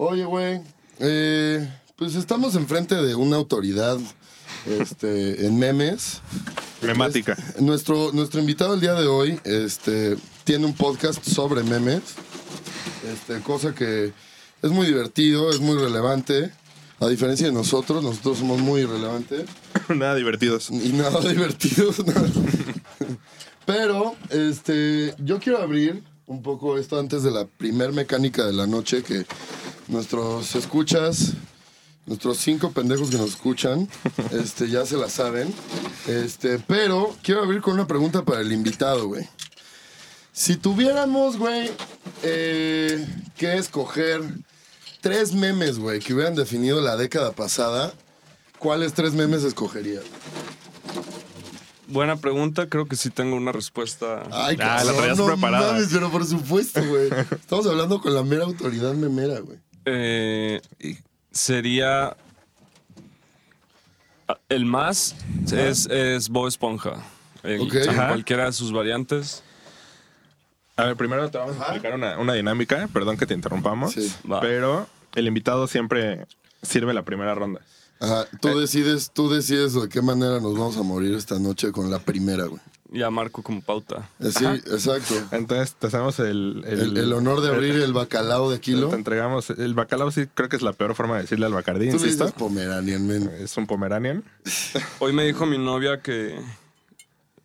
Oye, güey, eh, pues estamos enfrente de una autoridad este, en memes. Memática. Es- nuestro, nuestro invitado el día de hoy este, tiene un podcast sobre memes, este, cosa que es muy divertido, es muy relevante. A diferencia de nosotros, nosotros somos muy irrelevantes Nada divertidos. y nada divertidos. nada. Pero, este, yo quiero abrir un poco esto antes de la primer mecánica de la noche que nuestros escuchas, nuestros cinco pendejos que nos escuchan, este, ya se la saben. Este, pero quiero abrir con una pregunta para el invitado, güey. Si tuviéramos, güey, eh, que escoger tres memes, güey, que hubieran definido la década pasada, ¿cuáles tres memes escogerías? Buena pregunta, creo que sí tengo una respuesta. Ay, Ah, la traías no preparada. mames, pero por supuesto, güey. Estamos hablando con la mera autoridad memera, güey. Eh, sería. ah, El más es, es Bob Esponja. Ok. en Ajá. cualquiera de sus variantes. A ver, primero te vamos a explicar una, una dinámica. Perdón que te interrumpamos. Sí. Va. Pero el invitado siempre sirve la primera ronda. Ajá, tú decides, tú decides de qué manera nos vamos a morir esta noche con la primera, güey. Y a Marco como pauta. Sí, exacto. Entonces te hacemos el... El, el honor de abrir el bacalao de kilo. Te entregamos... El bacalao sí creo que es la peor forma de decirle al bacardí, Tú le insisto. dices Pomeranian, men. Es un pomeranian. Hoy me dijo mi novia que,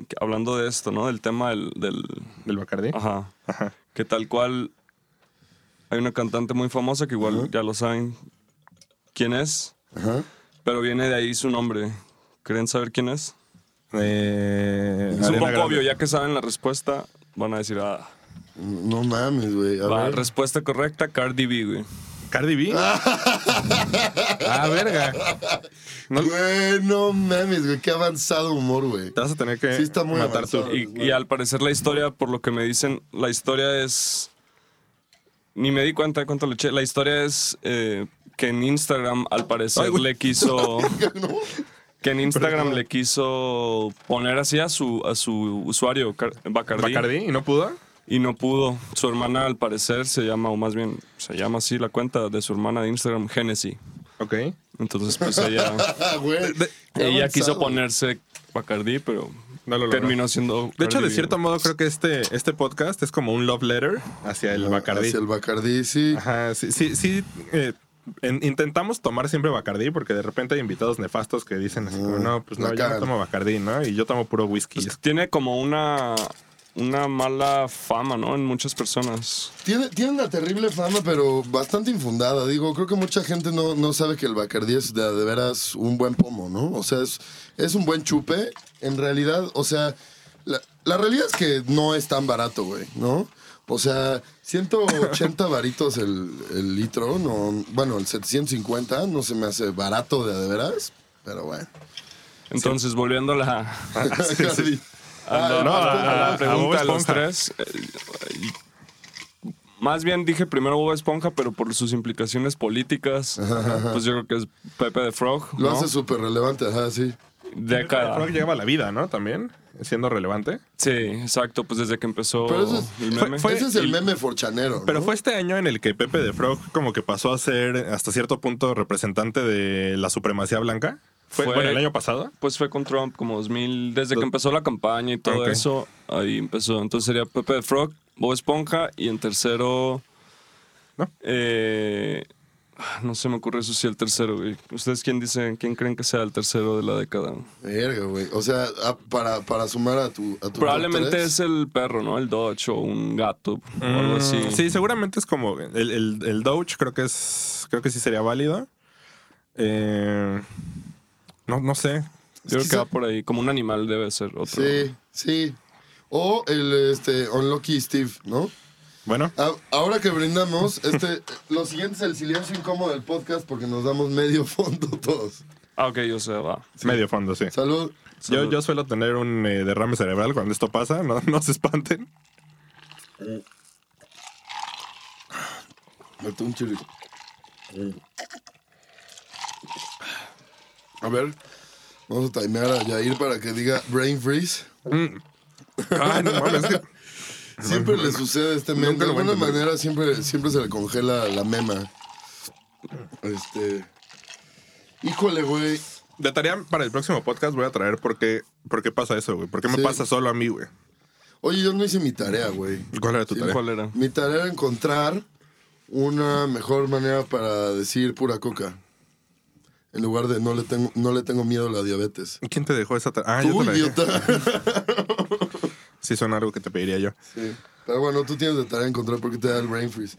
que hablando de esto, ¿no? Del tema del. del Del bacardí. ajá. Ajá. Que tal cual. Hay una cantante muy famosa que igual ya lo saben quién es. Ajá. Pero viene de ahí su nombre. ¿Quieren saber quién es? Eh, Es un poco Grande. obvio, ya que saben la respuesta, van a decir, ah, No mames, güey. A va, ver. respuesta correcta, Cardi B, güey. ¿Cardi B? ah, verga. No, Güey, no mames, güey. Qué avanzado humor, güey. te vas a tener que Sí está muy matar tú. avanzado. Y, y al parecer la historia, por lo que me dicen, la historia es... Ni me di cuenta de cuánto le eché. La historia es eh, que en Instagram, al parecer, Ay, le quiso... ¿No? Que en Instagram le quiso poner así a su, a su usuario, Car- Bacardi, ¿Bacardí? ¿Y no pudo? y no pudo. Su hermana, al parecer, se llama, o más bien, se llama así la cuenta de su hermana de Instagram, Genesis. Ok. Entonces, pues ella, Ah, güey. Qué ella quiso avanzado. ponerse Bacardi, pero No lo logró. terminó siendo. De hecho, Cardi de B. cierto modo, creo que este, este podcast es como un love letter hacia el Bacardí. Hacia el Bacardí, sí. Ajá, sí, sí, sí. eh, en- intentamos tomar siempre Bacardí porque de repente hay invitados nefastos que dicen así como, Ah, no, pues no, yo no tomo Bacardí, ¿no? Y yo tomo puro whisky. Pues tiene como una, una mala fama, ¿no? En muchas personas. Tiene, tiene una terrible fama, pero bastante infundada. Digo, creo que mucha gente no, no sabe que el Bacardí es de, de veras un buen pomo, ¿no? O sea, es, es un buen chupe. En realidad, o sea, la, la realidad es que no es tan barato, güey, ¿no? O sea, 180 varitos el, el litro, no, bueno, el 750 no se me hace barato de, de veras, pero bueno. Entonces, volviendo a la, Bacardí. a la- Ah, no, a pregunta de los tres. Más bien dije primero Bob Esponja, pero por sus implicaciones políticas, pues yo creo que es Pepe de Frog. Lo ¿no? hace súper relevante, ajá, sí. Década. Creo que lleva la vida, ¿no? También, siendo relevante. Sí, exacto, pues desde que empezó Pero eso es- el fue- meme. fue- Ese es el meme forchanero. ¿no? Pero fue este año en el que Pepe de Frog como que pasó a ser hasta cierto punto representante de la supremacía blanca. Fue, Fue- bueno, el año pasado. Pues fue con Trump como 2000, desde que empezó la campaña y todo Ok. eso, ahí empezó. Entonces sería Pepe de Frog, Bob Esponja y en tercero... ¿No? eh, no se me ocurre eso sí el tercero, güey. ¿Ustedes quién dicen, quién creen que sea el tercero de la década? Verga, güey. O sea, ah, para, para sumar a tu. A tu Probablemente es el perro, ¿no? El Dodge o un gato o algo así. Mm, Sí, seguramente es como el, el, el Doge, creo que es. Creo que sí sería válido. Eh, no, no sé. Yo creo que Quizá- va por ahí. Como un animal debe ser otro. Sí, sí. O el este, Unlucky Steve, ¿no? Bueno, A- ahora que brindamos, este, lo siguiente es el silencio incómodo del podcast porque nos damos medio fondo todos. Ah, ok, yo sé, va. medio fondo, sí. Salud. Yo, yo suelo tener un eh, derrame cerebral cuando esto pasa, no, no se espanten. Mete un chile. A ver, vamos a timear a Yair para que diga brain freeze. Ay, no mames. es que- Siempre le sucede a este men. Nunca De alguna manera siempre, siempre se le congela la mema. Este. Híjole, güey. De tarea para el próximo podcast voy a traer por qué, por qué pasa eso, güey. ¿Por qué me Sí. pasa solo a mí, güey? Oye, yo no hice mi tarea, güey. ¿Cuál era tu Sí, tarea? ¿Cuál era? Mi tarea era encontrar una mejor manera para decir pura coca. En lugar de no le tengo, no le tengo miedo a la diabetes. ¿Quién te dejó esa tarea? Ah, yo Tú, te la dejé. idiota. Sí, suena algo que te pediría yo. Sí. Pero bueno, tú tienes de tarea encontrar por qué te da el brain freeze.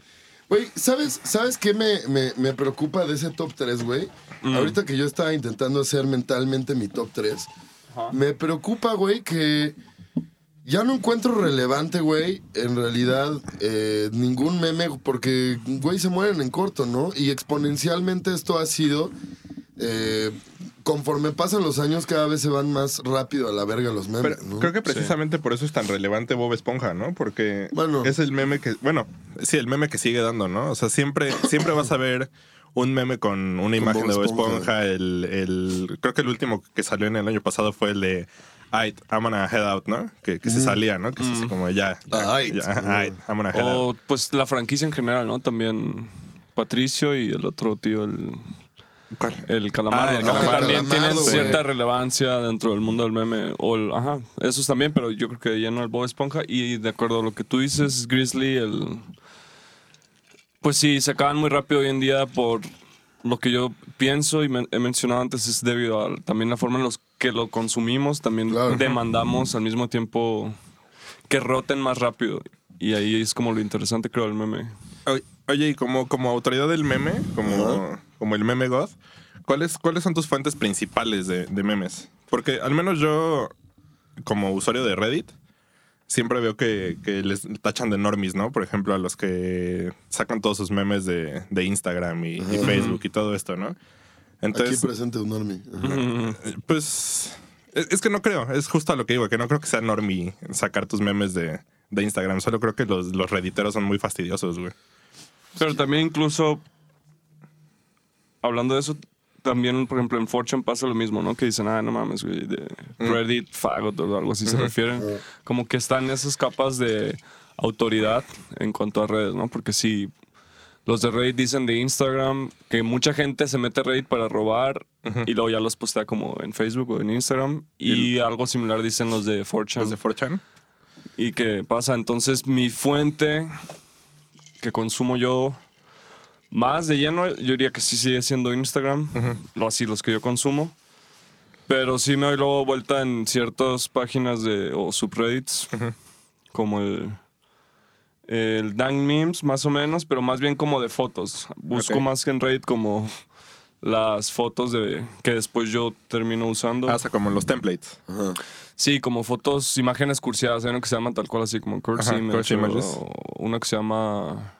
Güey, ¿sabes, ¿sabes qué me, me, me preocupa de ese top 3, güey? Ahorita que yo estaba intentando hacer mentalmente mi top 3, me preocupa, güey, que ya no encuentro relevante, güey, en realidad, eh, ningún meme, porque, güey, se mueren en corto, ¿no? Y exponencialmente esto ha sido, eh, conforme pasan los años, cada vez se van más rápido a la verga los memes, Pero ¿no? creo que precisamente por eso es tan relevante Bob Esponja, ¿no? Porque Bueno. es el meme que, bueno, sí, el meme que sigue dando, ¿no? O sea, siempre, siempre vas a ver un meme con una imagen Bob de Bob Esponja. Esponja. El, el- creo que el último que salió en el año pasado fue el de Aight, I'm gonna head out, ¿no? Que, que se salía, ¿no? Que es así como ya. ya, Aight. ya, Aight, I'm gonna head out. O pues la franquicia en general, ¿no? También Patricio y el otro tío, el, ¿Cuál? el calamardo, Ah, también güey. cierta relevancia dentro del mundo del meme. O el- ajá, esos también, pero yo creo que ya no el Bob Esponja. Y de acuerdo a lo que tú dices, Grizzly, el. Pues sí, se acaban muy rápido hoy en día por lo que yo pienso y men- he mencionado antes, es debido a también la forma en los que lo consumimos. También Claro. demandamos al mismo tiempo que roten más rápido. Y ahí es como lo interesante, creo, del meme. Oye, Oye, y como, como autoridad del meme, como, como el meme god, ¿cuáles, ¿cuáles son tus fuentes principales de, de memes? Porque al menos yo, como usuario de Reddit, siempre veo que, que les tachan de normies, ¿no? Por ejemplo, a los que sacan todos sus memes de, de Instagram y, y Facebook y todo esto, ¿no? Aquí Entonces, presente un normie. Ajá. pues es, es que no creo, es justo a lo que digo, que no creo que sea normie sacar tus memes de, de Instagram, solo creo que los, los redditeros son muy fastidiosos, güey. Pero también incluso, hablando de eso, también, por ejemplo, en Fortune pasa lo mismo, ¿no? Que dicen, ah, no mames, güey, de Reddit, fagot o algo así se refieren. Como que están esas capas de autoridad en cuanto a redes, ¿no? Porque si los de Reddit dicen de Instagram que mucha gente se mete a Reddit para robar y luego ya los postea como en Facebook o en Instagram. Y algo similar dicen los de Fortune Los de 4chan. y que pasa. Entonces, mi fuente que consumo yo más de lleno, yo diría que sí sigue siendo Instagram, lo así los que yo consumo. Pero sí me doy luego vuelta en ciertas páginas de o subreddits, como el el Dank Memes, más o menos, pero más bien como de fotos. Busco más que en Reddit como las fotos de que después yo termino usando. Ah, o sea, como los templates. Sí, como fotos, imágenes cursiadas. Hay uno que se llama tal cual así como curse Ajá, image, curse o- images. o uno que se llama...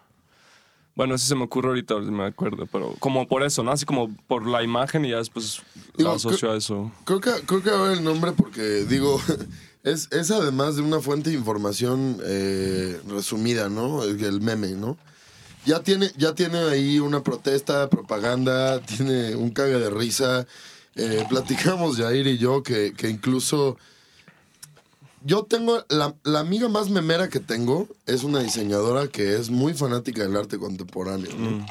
Bueno, ese se me ocurre ahorita, me acuerdo, pero como por eso, ¿no? Así como por la imagen y ya después Digo, la asocio a eso. Creo que, creo que ahora el nombre, porque digo, es, es además de una fuente de información eh, resumida, ¿no? El, el meme, ¿no? Ya tiene, ya tiene ahí una protesta, propaganda, tiene un caga de risa. Eh, platicamos Jair y yo que, que incluso yo tengo, la, la amiga más memera que tengo es una diseñadora que es muy fanática del arte contemporáneo, ¿no?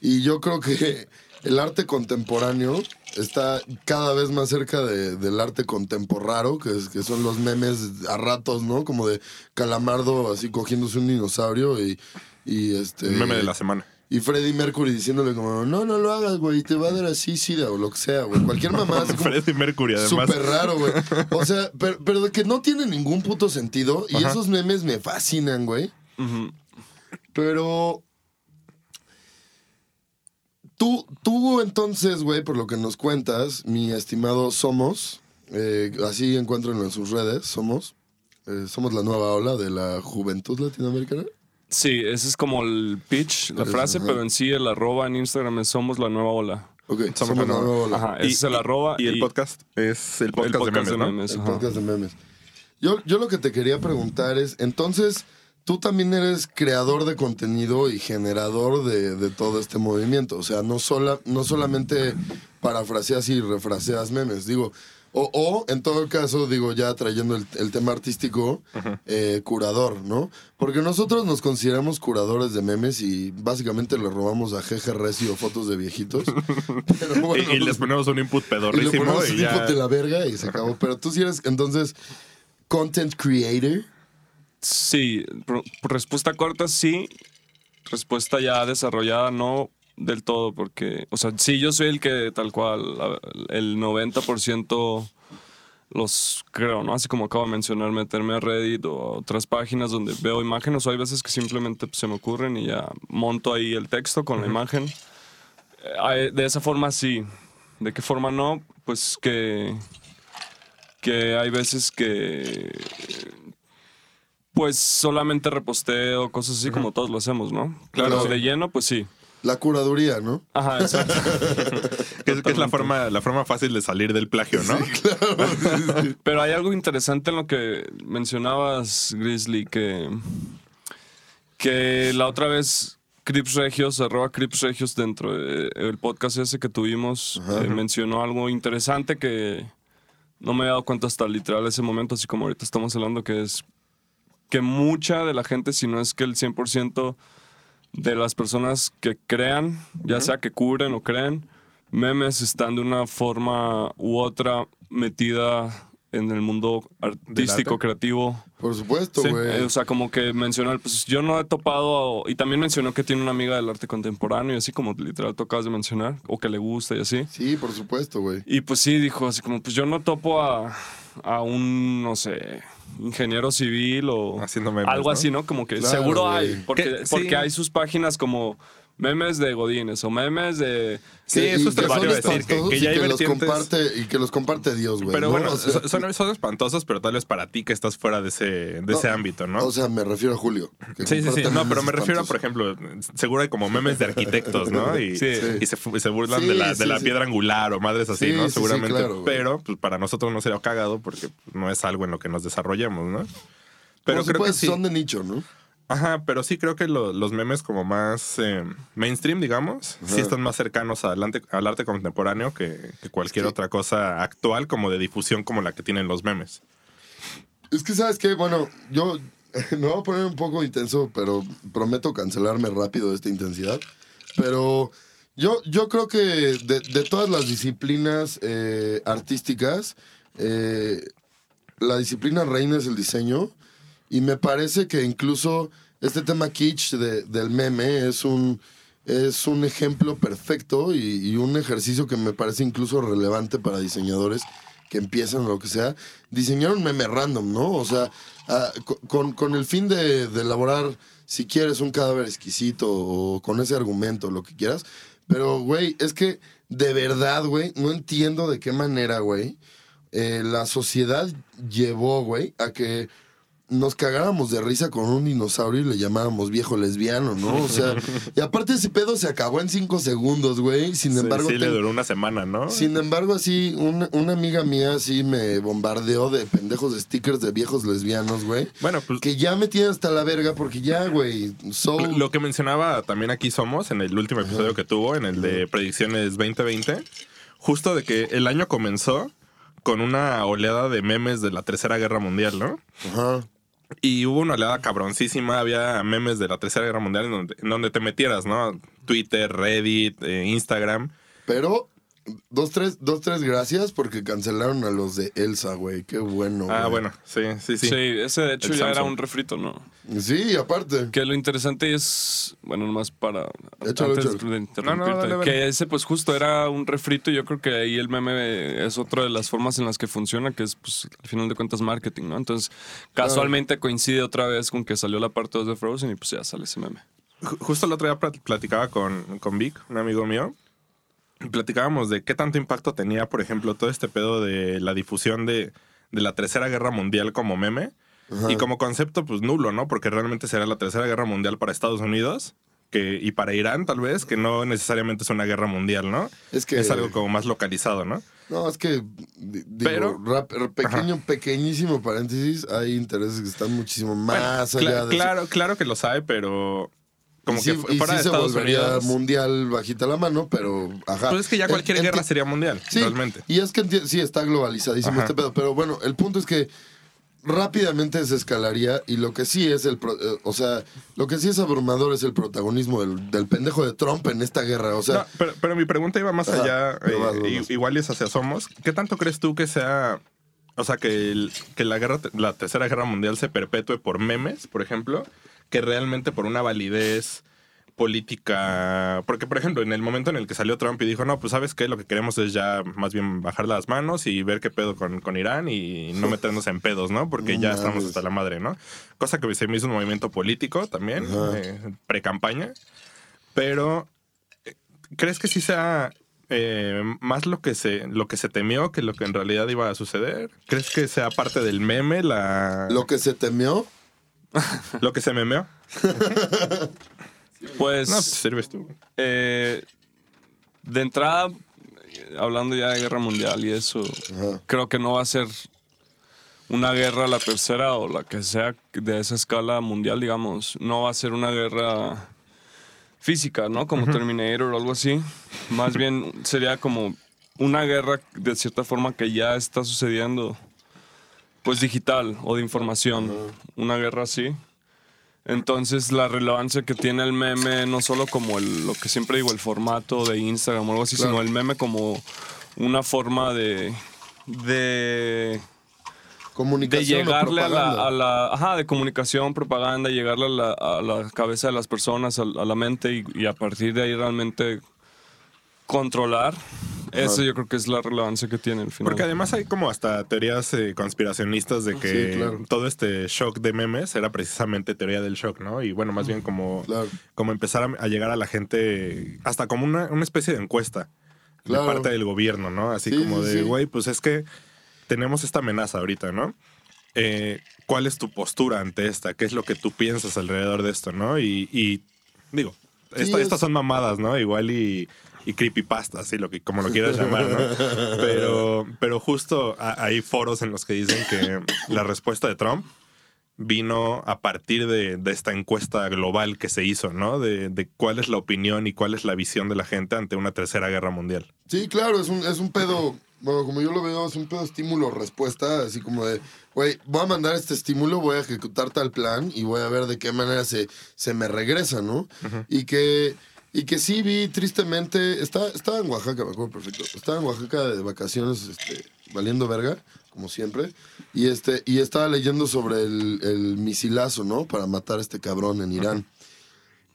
Y yo creo que el arte contemporáneo está cada vez más cerca de- del arte contemporáneo, que, es- que son los memes a ratos, ¿no? Como de Calamardo así cogiéndose un dinosaurio y, y este... El meme de la semana. Y Freddie Mercury diciéndole como, no, no lo hagas, güey, te va a dar así, sida o lo que sea, güey. Cualquier mamá así como... Freddie Mercury, además. Súper raro, güey. O sea, pero, pero de que no tiene ningún puto sentido. Y Ajá. esos memes me fascinan, güey. Pero. Tú, tú entonces, güey, por lo que nos cuentas, mi estimado Somos, eh, así encuentran en sus redes, Somos. eh, somos la nueva ola de la juventud latinoamericana. Sí, ese es como el pitch, la frase, ajá. pero en sí el arroba en Instagram es somos la nueva ola. Ok, Somos la nueva- ola. Ajá, ese es el arroba. Y el podcast es el podcast, el podcast de memes, ¿no? El podcast de memes. Yo, yo lo que te quería preguntar es, entonces, tú también eres creador de contenido y generador de, de todo este movimiento. O sea, no, sola, no solamente parafraseas y refraseas memes. Digo, O, o, en todo caso, digo, ya trayendo el, el tema artístico, eh, curador, ¿no? Porque nosotros nos consideramos curadores de memes y básicamente le robamos a GG Recio fotos de viejitos. Pero bueno, y, y les ponemos un input y le pedorrísimo ponemos y, ya. input de la verga y se acabó. Pero tú sí eres, entonces, content creator. Sí, respuesta corta sí, respuesta ya desarrollada no del todo, porque, o sea, sí, yo soy el que tal cual, el 90% los creo, ¿no? Así como acabo de mencionar, meterme a Reddit o a otras páginas donde veo imágenes, o hay veces que simplemente pues, se me ocurren y ya monto ahí el texto con la imagen. De esa forma sí, de qué forma no, pues que, que hay veces que pues solamente reposteo, cosas así como todos lo hacemos, ¿no? Claro. Pero de lleno, pues sí. La curaduría, ¿no? Ajá, exacto. Que es, que es la forma, la forma fácil de salir del plagio, ¿no? Pero hay algo interesante en lo que mencionabas, Grizzly, que, que la otra vez Crips Regios, arroba Crips Regios dentro del podcast ese que tuvimos, eh, mencionó algo interesante que no me había dado cuenta hasta literal ese momento, así como ahorita estamos hablando, que es que mucha de la gente, si no es que el 100% de las personas que crean, ya sea que cubren o creen, memes están de una forma u otra metida en el mundo artístico, creativo. Por supuesto, güey. O sea, como que mencionó, pues yo no he topado, y también mencionó que tiene una amiga del arte contemporáneo, y así como literal tú acabas de mencionar, o que le gusta y así. Sí, por supuesto, güey. Y pues sí, dijo así como, pues yo no topo a, a un, no sé, ingeniero civil o Haciendo memes, algo ¿no? así, ¿no? Como que Claro, seguro güey. hay, porque, Que- sí. porque hay sus páginas como memes de Godines o memes de... Sí, Que- eso y es lo que que son que, espantosos que y ya hay que los comparte y que los comparte Dios, güey. Pero ¿no? bueno, O sea, son, son- espantosos, pero tal vez para ti que estás fuera de ese, de ese ámbito, ¿no? O sea, me refiero a Julio. que Sí, sí, sí. No, pero me refiero a, por ejemplo, seguro hay como memes de arquitectos, ¿no? Y, Sí. y se, se burlan Sí, de la, de sí, la sí. piedra angular o madres así, Sí, ¿no? sí, sí, Seguramente. claro, pero pues, para nosotros no sería cagado porque no es algo en lo que nos desarrollamos, ¿no? Pero creo que supuesto, sí. son de nicho, ¿no? Ajá, pero sí creo que lo- los memes como más eh, mainstream, digamos, sí están más cercanos al arte, al arte contemporáneo que, que cualquier que- otra cosa actual como de difusión como la que tienen los memes. Es que, ¿sabes qué? Bueno, yo me voy a poner un poco intenso, pero prometo cancelarme rápido de esta intensidad. Pero yo, yo creo que de, de todas las disciplinas eh, artísticas, eh, la disciplina reina es el diseño. Y me parece que incluso este tema kitsch de- del meme es un, es un ejemplo perfecto y, un ejercicio que me parece incluso relevante para diseñadores que empiezan o lo que sea. Diseñar un meme random, ¿no? O sea, ah, co- con, con el fin de, de elaborar, si quieres, un cadáver exquisito o con ese argumento, lo que quieras. Pero, güey, es que de verdad, güey, no entiendo de qué manera, güey, eh, la sociedad llevó, güey, a que nos cagáramos de risa con un dinosaurio y le llamáramos viejo lesbiano, ¿no? O sea, y aparte ese pedo se acabó en cinco segundos, güey. Sin embargo, sí, le ten- duró una semana, ¿no? sin embargo, así, una, una amiga mía sí me bombardeó de pendejos de stickers de viejos lesbianos, güey. Bueno, pues Que ya me tiene hasta la verga porque ya, güey, so... Lo que mencionaba también aquí Somos en el último episodio que tuvo, en el de Predicciones 2020, justo de que el año comenzó con una oleada de memes de la Tercera Guerra Mundial, ¿no? Ajá. Y hubo una oleada cabroncísima, había memes de la Tercera Guerra Mundial en donde, te metieras, ¿no? Twitter, Reddit, eh, Instagram. Pero, dos, tres, dos, tres gracias porque cancelaron a los de Elsa, güey. Qué bueno, Ah, güey. bueno, sí, sí, sí. Sí, ese de hecho El ya era un refrito, ¿no? Sí, aparte. Que lo interesante es, bueno, nomás para Échalo, antes échalo. de interrumpirte, No, no, dale, dale. que ese pues justo era un refrito y yo creo que ahí el meme es otra de las formas en las que funciona, que es pues al final de cuentas marketing, ¿no? Entonces, casualmente coincide otra vez con que salió la parte 2 de Frozen y pues ya sale ese meme. Ju- Justo el otro día plat- platicaba con, con Vic, un amigo mío, platicábamos de qué tanto impacto tenía, por ejemplo, todo este pedo de la difusión de, de la Tercera Guerra Mundial como meme. Y como concepto, pues nulo, ¿no? Porque realmente será la Tercera Guerra Mundial para Estados Unidos que, y para Irán, tal vez, que no necesariamente es una guerra mundial, ¿no? Es que- Es algo como más localizado, ¿no? No, es que, di- digo, Pero- rap- pequeño, pequeñísimo paréntesis, hay intereses que están muchísimo más Bueno, allá de eso. claro, claro que lo sabe, pero como sí, que y fuera sí de se Estados volvería Unidos. mundial bajita la mano, pero ajá. Pues es que ya cualquier el guerra sería mundial, Sí, realmente. y es que sí está globalizadísimo Ajá. este pedo, pero bueno, el punto es que rápidamente se escalaría y lo que sí es el, pro- eh, o sea, lo que sí es abrumador es el protagonismo del, del pendejo de Trump en esta guerra, o sea, No, pero, pero mi pregunta iba más Ajá, allá, pero eh, vas. igual es hacia Somos. ¿Qué tanto crees tú que sea, o sea, que, el- que la, guerra, la tercera guerra mundial se perpetúe por memes, por ejemplo, que realmente por una validez política? Porque, por ejemplo, en el momento en el que salió Trump y dijo, no, pues sabes qué, lo que queremos es ya más bien bajar las manos y ver qué pedo con, con Irán y no meternos en pedos, ¿no? Porque No ya mames. estamos hasta la madre, ¿no? Cosa que se me hizo un movimiento político también, eh, pre-campaña. Pero ¿Crees que sí sea eh, más lo que se lo que se temió que lo que en realidad iba a suceder? ¿Crees que sea parte del meme la lo que se temió, lo que se memeó? Pues, No, pues sirves tú. eh, de entrada, eh, hablando ya de guerra mundial y eso, Ajá. creo que no va a ser una guerra la tercera o la que sea de esa escala mundial, digamos. No va a ser una guerra física, ¿no? Como Terminator o algo así. Más bien sería como una guerra de cierta forma que ya está sucediendo, pues digital o de información. Una guerra así. Entonces la relevancia que tiene el meme, no solo como el, lo que siempre digo, el formato de Instagram o algo así, Claro. sino el meme como una forma de... de de llegarle a la, propaganda. a la- ajá, de comunicación, propaganda, llegarle a la, a la cabeza de las personas, a, a la mente y, y a partir de ahí realmente controlar. Eso yo creo que es la relevancia que tiene al final. Porque además hay como hasta teorías eh, conspiracionistas de que Sí, claro. todo este shock de memes era precisamente teoría del shock, ¿no? Y bueno, más bien como, Claro. como empezar a, a llegar a la gente, hasta como una, una especie de encuesta Claro. de parte del gobierno, ¿no? Así Sí, como de, sí. güey, pues es que tenemos esta amenaza ahorita, ¿no? Eh, ¿Cuál es tu postura ante esta? ¿Qué es lo que tú piensas alrededor de esto, no? Y, y, digo, Sí, esta- es- estas son mamadas, ¿no? Igual y, y creepypasta, así lo que, como lo quieras llamar, ¿no? Pero, pero justo a- hay foros en los que dicen que la respuesta de Trump vino a partir de, de esta encuesta global que se hizo, ¿no? De, de cuál es la opinión y cuál es la visión de la gente ante una tercera guerra mundial. Sí, claro, es un, es un pedo, bueno, como yo lo veo, es un pedo estímulo-respuesta, así como de, güey, voy a mandar este estímulo, voy a ejecutar tal plan y voy a ver de qué manera se, se me regresa, ¿no? Y que... Y que sí vi tristemente, está, estaba en Oaxaca, me acuerdo perfecto. Estaba en Oaxaca de vacaciones, este, valiendo verga, como siempre. Y este, y estaba leyendo sobre el, el misilazo, ¿no? Para matar a este cabrón en Irán.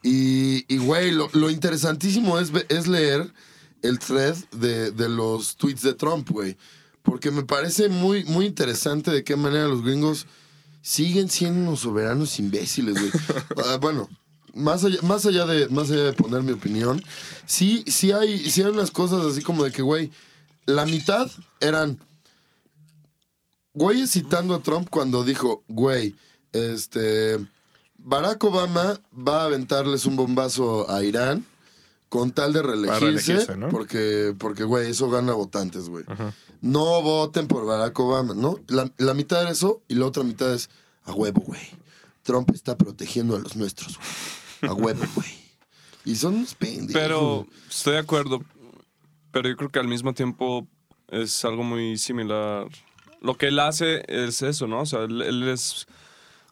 Y, y, güey, lo, lo interesantísimo es, es leer el thread de, de los tweets de Trump, güey. Porque me parece muy, muy interesante de qué manera los gringos siguen siendo unos soberanos imbéciles, güey. Ah, bueno, más allá, más, allá de, más allá de poner mi opinión, sí, sí, hay, sí hay unas cosas así como de que, güey, la mitad eran güeyes citando a Trump cuando dijo, güey, este, Barack Obama va a aventarles un bombazo a Irán con tal de reelegirse, reelegirse, ¿no? porque, porque, güey, eso gana votantes, güey. No voten por Barack Obama, ¿no? La, la mitad era eso y la otra mitad es, a huevo, güey. Trump está protegiendo a los nuestros, güey. A huevo, güey. Y son unos pendejos. Pero estoy de acuerdo. Pero yo creo que al mismo tiempo es algo muy similar. Lo que él hace es eso, ¿no? O sea, él, él es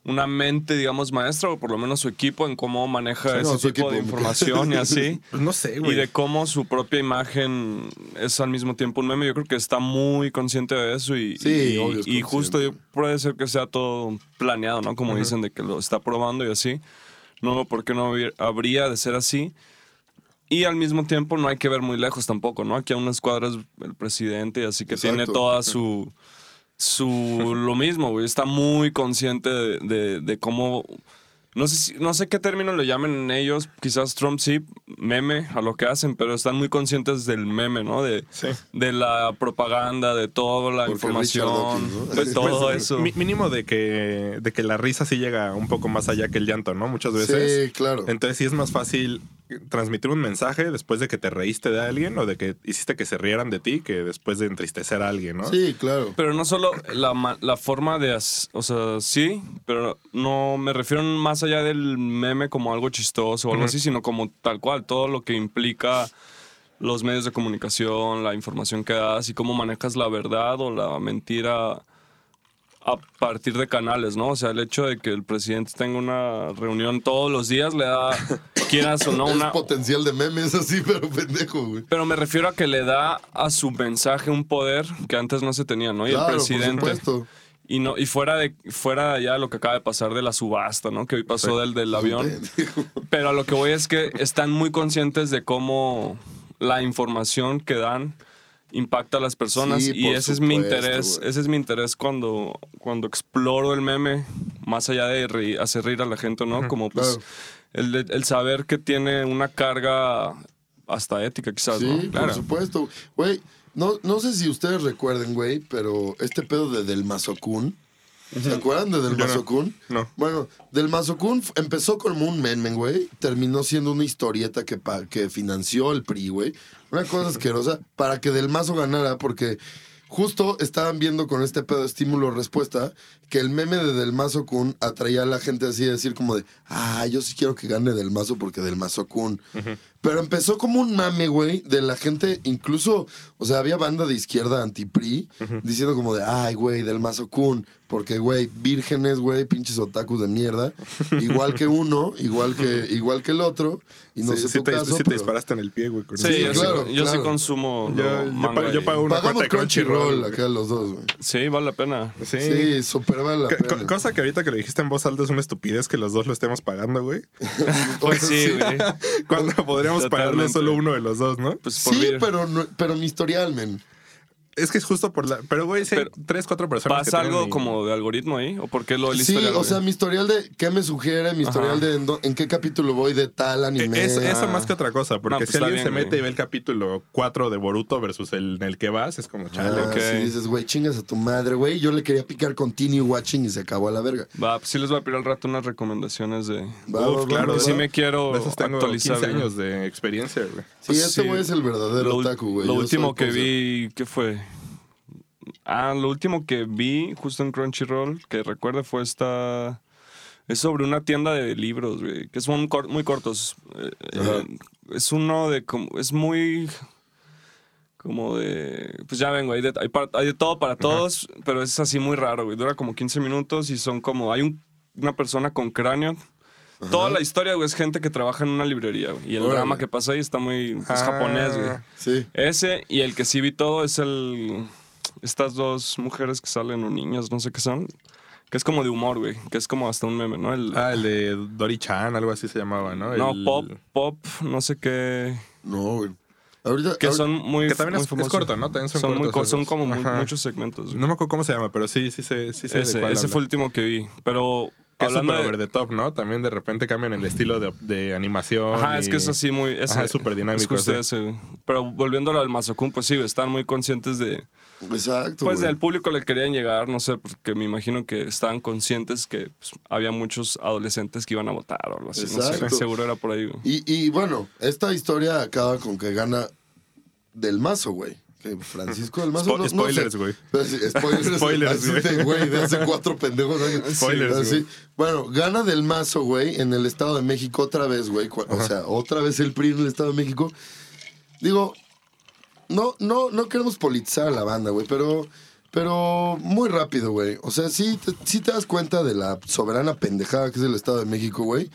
una mente, digamos, maestra, o por lo menos su equipo, en cómo maneja Sí, no, ese tipo equipo. de información y así. Pues no sé, Y güey. de cómo su propia imagen es al mismo tiempo un meme. Yo creo que está muy consciente de eso y, Sí, y, obvio es y justo puede ser que sea todo planeado, ¿no? Como dicen, de que lo está probando y así. No veo por qué no habría- de ser así. Y al mismo tiempo no hay que ver muy lejos tampoco, ¿no? Aquí a unas cuadras el presidente, así que tiene toda su... su lo mismo, güey. Está muy consciente de, de- de cómo... No sé, si- no sé qué término le llamen ellos, quizás Trump sí, meme a lo que hacen, pero están muy conscientes del meme, ¿no? De, Sí. de la propaganda, de toda la Porque información, Richard Dawkins, ¿no? de todo Pues, eso. mínimo de que, de que la risa sí llega un poco más allá que el llanto, ¿no? Muchas veces. Sí, claro. Entonces sí es más fácil transmitir un mensaje después de que te reíste de alguien o de que hiciste que se rieran de ti que después de entristecer a alguien, ¿no? Sí, claro. Pero no solo la, ma- la forma de... O sea, sí, pero no me refiero más allá del meme como algo chistoso o algo así, sino como tal cual, todo lo que implica los medios de comunicación, la información que das y cómo manejas la verdad o la mentira a partir de canales, ¿no? O sea, el hecho de que el presidente tenga una reunión todos los días le da, quieras o no, es una, potencial de memes así, pero pendejo, güey. pero me refiero a que le da a su mensaje un poder que antes no se tenía, ¿no? Y Claro, el por presidente. supuesto. Y no, y fuera de, fuera ya lo que acaba de pasar de la subasta, ¿no? Que hoy pasó del, del avión. Pero a lo que voy es que están muy conscientes de cómo la información que dan impacta a las personas. Sí, y ese es mi interés. Ese es mi interés cuando, cuando exploro el meme, más allá de reír- hacer reír a la gente, ¿no? Como pues claro. el, de- el saber que tiene una carga hasta ética, quizás, Sí, ¿no? por supuesto. Güey, no, no sé si ustedes recuerden, güey, pero este pedo de Del Mazocún. ¿Se acuerdan de Del no. Mazocún? No. Bueno, Del Mazocún empezó como un meme, güey. Terminó siendo una historieta que, que financió el PRI, güey. Una cosa asquerosa para que Del Mazo ganara, porque justo estaban viendo con este pedo de estímulo-respuesta que el meme de Del Mazo Kun atraía a la gente así decir como de, ah, yo sí quiero que gane Del Mazo porque Del Mazo Kun. Pero empezó como un mame, güey, de la gente, incluso, o sea, había banda de izquierda anti-PRI diciendo como de, ay, güey, Del Mazo Kun, porque, güey, vírgenes, güey, pinches otakus de mierda, igual que uno, igual que, igual que el otro, y no sí, sé sí tu te, caso, sí te pero- disparaste en el pie, güey. con Sí, eso. yo, claro, sí, yo sí claro. consumo. Yo, yo, manga pa- yo y- pago una Pagamos cuenta de Crunchyroll. Acá los dos, güey. Sí, vale la pena. Sí. Sí, súper vale la co- pena. cosa que ahorita que lo dijiste en voz alta es una estupidez que los dos lo estemos pagando, güey. Pues sí, güey. Cuando podríamos pagarlo Totalmente. solo uno de los dos, ¿no? Pues por Sí, pero, no- pero mi historial, men. Es que es justo por la. Pero, güey, sí, hay tres, cuatro personas. ¿Pasa algo como de algoritmo ahí? ¿O por qué lo del Sí, historial, o sea, mi historial de qué me sugiere, mi historial Ajá. de en, qué capítulo voy de tal anime. Es, eso Ah. más que otra cosa, porque No, pues si alguien se mete güey. y ve el capítulo 4 de Boruto versus el en el que vas, es como Ah, chale. ok. Si dices, güey, chingas a tu madre, güey. Yo le quería picar continue watching y se acabó a la verga. Va, pues sí les voy a pedir al rato unas recomendaciones de... Va, Uf, va, claro, va. sí me quiero De esos tengo actualizar. 15 güey. años de experiencia, güey. Sí, Pues este sí. güey es el verdadero Lo, otaku, güey. lo Yo último que poser. vi, ¿qué fue? Ah, lo último que vi justo en Crunchyroll, que recuerdo fue esta... Es sobre una tienda de libros, güey, que son cor- muy cortos. Eh, eh, es uno de... como Es muy... Como de... Pues ya vengo, hay de, hay de todo para todos, pero es así muy raro, güey. Dura como 15 minutos y son como... Hay un- una persona con cráneo. Toda la historia, güey, es gente que trabaja en una librería, güey. Y el Órale. drama que pasa ahí está muy... Es Ah. japonés, güey. Sí. Ese y el que sí vi todo es el. Estas dos mujeres que salen o niñas, no sé qué son. Que es como de humor, güey. Que es como hasta un meme, ¿no? El, Ah, el de Dory-chan, algo así se llamaba, ¿no? no, El- pop, pop, no sé qué. No, güey. Ahorita. Que ahorita- son muy. Que también muy es- es corto, ¿no? También son muy cortos co- esos Son como mu- Ajá. muchos segmentos. güey. No me acuerdo cómo se llama, pero sí, sí sé, sí sé de ese cuál ese habla. fue el último que vi. Pero. Que es hablando de- over the top, ¿no? También de repente cambian el estilo de, de animación. Ajá, es que es así muy. Ajá, es súper dinámico Es justo ese. Pero volviendo al Mazocún, pues sí, están muy conscientes de. Exacto. Pues del público le querían llegar, no sé, porque me imagino que estaban conscientes que pues, había muchos adolescentes que iban a votar o algo así. No sé, seguro era por ahí. güey. Y, y bueno, esta historia acaba con que gana del mazo, güey. Que Francisco del Mazo. Spo- no- no spoilers, sé. güey. Pero sí, Spoilers, Spoilers, güey. de, güey, de hace cuatro pendejos años. Spoilers, Así. Bueno, gana del Mazo, güey, en el Estado de México otra vez, güey. O sea, otra vez el PRI en el Estado de México. Digo, no, no, no queremos politizar a la banda, güey, pero, pero muy rápido, güey. O sea, sí te, sí te das cuenta de la soberana pendejada que es el Estado de México, güey.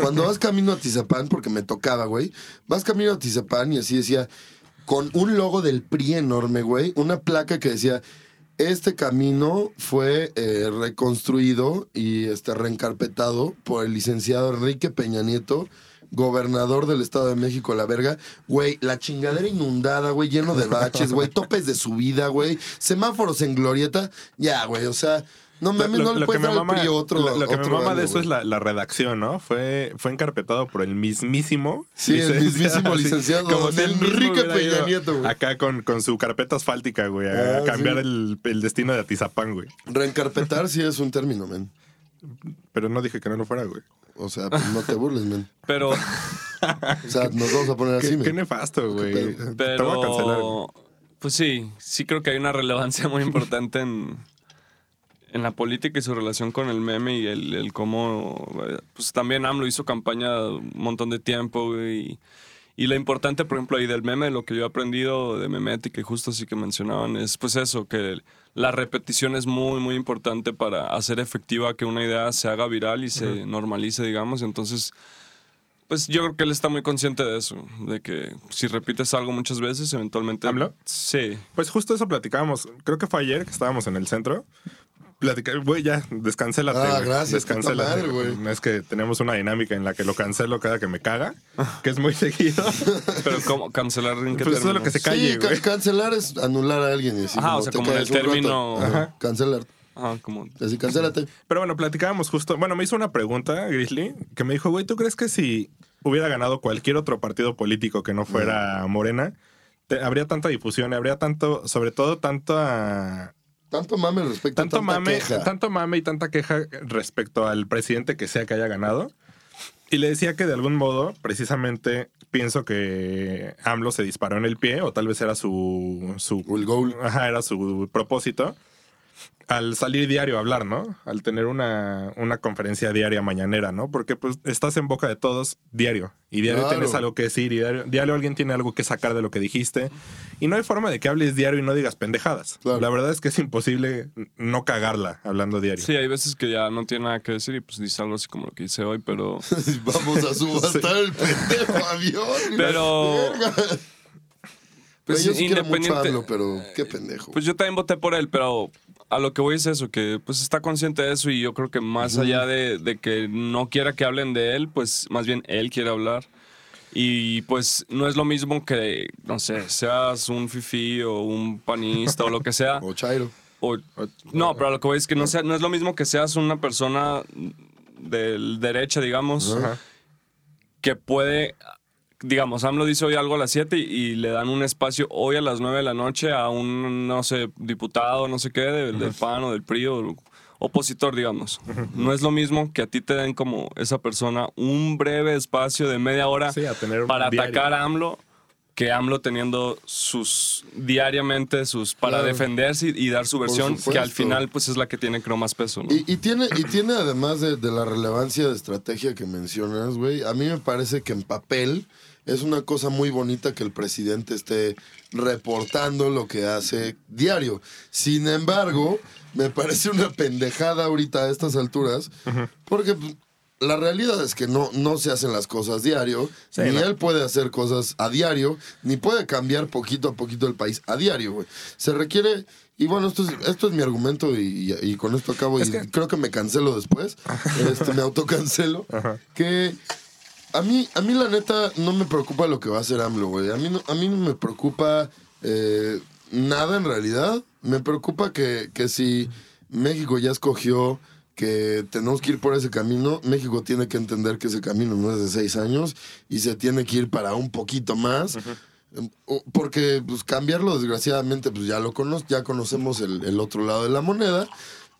Cuando vas camino a Tizapán, porque me tocaba, güey, vas camino a Tizapán y así decía, con un logo del PRI enorme, güey, una placa que decía, este camino fue eh, reconstruido y este, reencarpetado por el licenciado Enrique Peña Nieto, gobernador del Estado de México, la verga. Güey, la chingadera inundada, güey, lleno de baches, güey, topes de subida, güey, semáforos en glorieta. Ya, güey, o sea, no Lo, mames, lo- no le puedes me dar mama, PRI otro lo, lo que me mama año, de eso es la, la redacción, ¿no? Fue, fue encarpetado por el mismísimo. Sí, el mismísimo sí, licenciado como si Enrique Peña Nieto, güey. Acá con, con su carpeta asfáltica, güey, a, Ah, cambiar sí. el, el destino de Atizapán, güey. Reencarpetar sí es un término, men. Pero no dije que no lo fuera, güey. O sea, pues no te burles, men. Pero, O sea, nos vamos a poner así, Qué, men. qué nefasto, güey. pedo? Te voy a cancelar. pero, pues sí, sí creo que hay una relevancia muy importante en, en la política y su relación con el meme y el, el cómo, eh, pues también AMLO hizo campaña un montón de tiempo, y, y lo importante, por ejemplo, ahí del meme, lo que yo he aprendido de memética y justo así que mencionaban, es pues eso, que la repetición es muy, muy importante para hacer efectiva que una idea se haga viral y se normalice, digamos, entonces... Pues yo creo que él está muy consciente de eso, de que si repites algo muchas veces, eventualmente... ¿AMLO? Sí. Pues justo eso platicábamos. Creo que fue ayer que estábamos en el centro. Platica, güey, ya, descancélate. Ah, güey. gracias, Descancélate. madre, güey. Es que tenemos una dinámica en la que lo cancelo cada que me caga, que es muy seguido. Pero ¿cómo? ¿Cancelar en qué Pues eso es lo que se calle, Sí, ca- güey. cancelar es anular a alguien y Ajá, o sea, te como en el rato. término- Ajá, Cancelar. Ajá, como... Así, cancélate. Pero bueno, platicábamos justo. Bueno, me hizo una pregunta, Grizzly, que me dijo, güey, ¿tú crees que si hubiera ganado cualquier otro partido político que no fuera Morena, te- habría tanta difusión, habría tanto, sobre todo tanta Tanto mame respecto tanto a tanta mame, queja. tanto mame y tanta queja respecto al presidente que sea que haya ganado. Y le decía que de algún modo, precisamente, pienso que AMLO se disparó en el pie, o tal vez era su, su el goal. Ajá, era su propósito. Al salir diario a hablar, ¿no? Al tener una, una conferencia diaria mañanera, ¿no? Porque pues estás en boca de todos diario. Y diario Claro. tienes algo que decir y diario, diario alguien tiene algo que sacar de lo que dijiste. Y no hay forma de que hables diario y no digas pendejadas. Claro. La verdad es que es imposible no cagarla hablando diario. Sí, hay veces que ya no tiene nada que decir y pues dice algo así como lo que dice hoy, pero... Vamos a subastar el pendejo avión. Pero-. Pues, yo sí quiero mucho a independiente- AMLO, pero qué pendejo. Pues yo también voté por él, pero a lo que voy es eso, que pues está consciente de eso y yo creo que más allá de, de que no quiera que hablen de él, pues más bien él quiere hablar. Y pues no es lo mismo que, no sé, seas un fifi o un panista o lo que sea. o Chairo. O- no, pero a lo que voy es que no, sea, no es lo mismo que seas una persona del derecha, digamos, que puede, digamos, AMLO dice hoy algo a las 7 y, y le dan un espacio hoy a las 9 de la noche a un, no sé, diputado, no sé qué, del, del PAN o del PRI o opositor, digamos. No es lo mismo que a ti te den como esa persona un breve espacio de media hora Sí, a tener un para diario. atacar a AMLO que AMLO teniendo sus diariamente sus para Claro. defenderse y, y dar su versión que al final pues es la que tiene creo más peso ¿no? Y, y tiene, y tiene además de, de la relevancia de estrategia que mencionas, güey, a mí me parece que en papel es una cosa muy bonita que el presidente esté reportando lo que hace diario. Sin embargo, me parece una pendejada ahorita a estas alturas, porque pues, la realidad es que no, no se hacen las cosas diario, Sí, ni no. él puede hacer cosas a diario, ni puede cambiar poquito a poquito el país a diario, güey. Se requiere, y bueno, esto es, esto es mi argumento y, y- y con esto acabo, Es y que- creo que me cancelo después, este, me autocancelo, Ajá. que a mí, a mí la neta no me preocupa lo que va a hacer AMLO, güey. A mí no, a mí no me preocupa eh, nada en realidad. Me preocupa que, que si México ya escogió que tenemos que ir por ese camino, México tiene que entender que ese camino no es de seis años y se tiene que ir para un poquito más. Porque pues, cambiarlo, desgraciadamente, pues ya lo cono ya conocemos el, el otro lado de la moneda.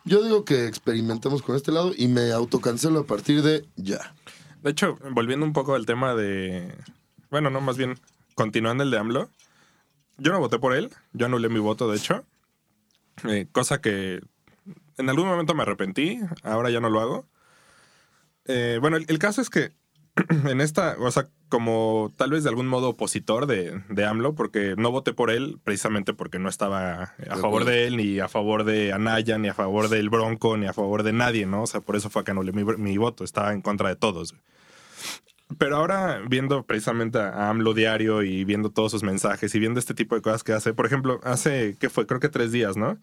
Yo digo que experimentemos con este lado y me autocancelo a partir de ya. De hecho, volviendo un poco al tema de. Bueno, no, más bien, continuando el de AMLO. Yo no voté por él. Yo anulé mi voto, de hecho. Eh, cosa que en algún momento me arrepentí. Ahora ya no lo hago. Eh, bueno, el, el caso es que en esta, o sea, como tal vez de algún modo opositor de, de AMLO, porque no voté por él precisamente porque no estaba a favor de él, ni a favor de Anaya, ni a favor del Bronco, ni a favor de nadie, ¿no? O sea, por eso fue que anulé mi, mi voto. Estaba en contra de todos. Pero ahora, viendo precisamente a AMLO diario y viendo todos sus mensajes y viendo este tipo de cosas que hace, por ejemplo, hace, ¿qué fue? Creo que tres días, ¿no?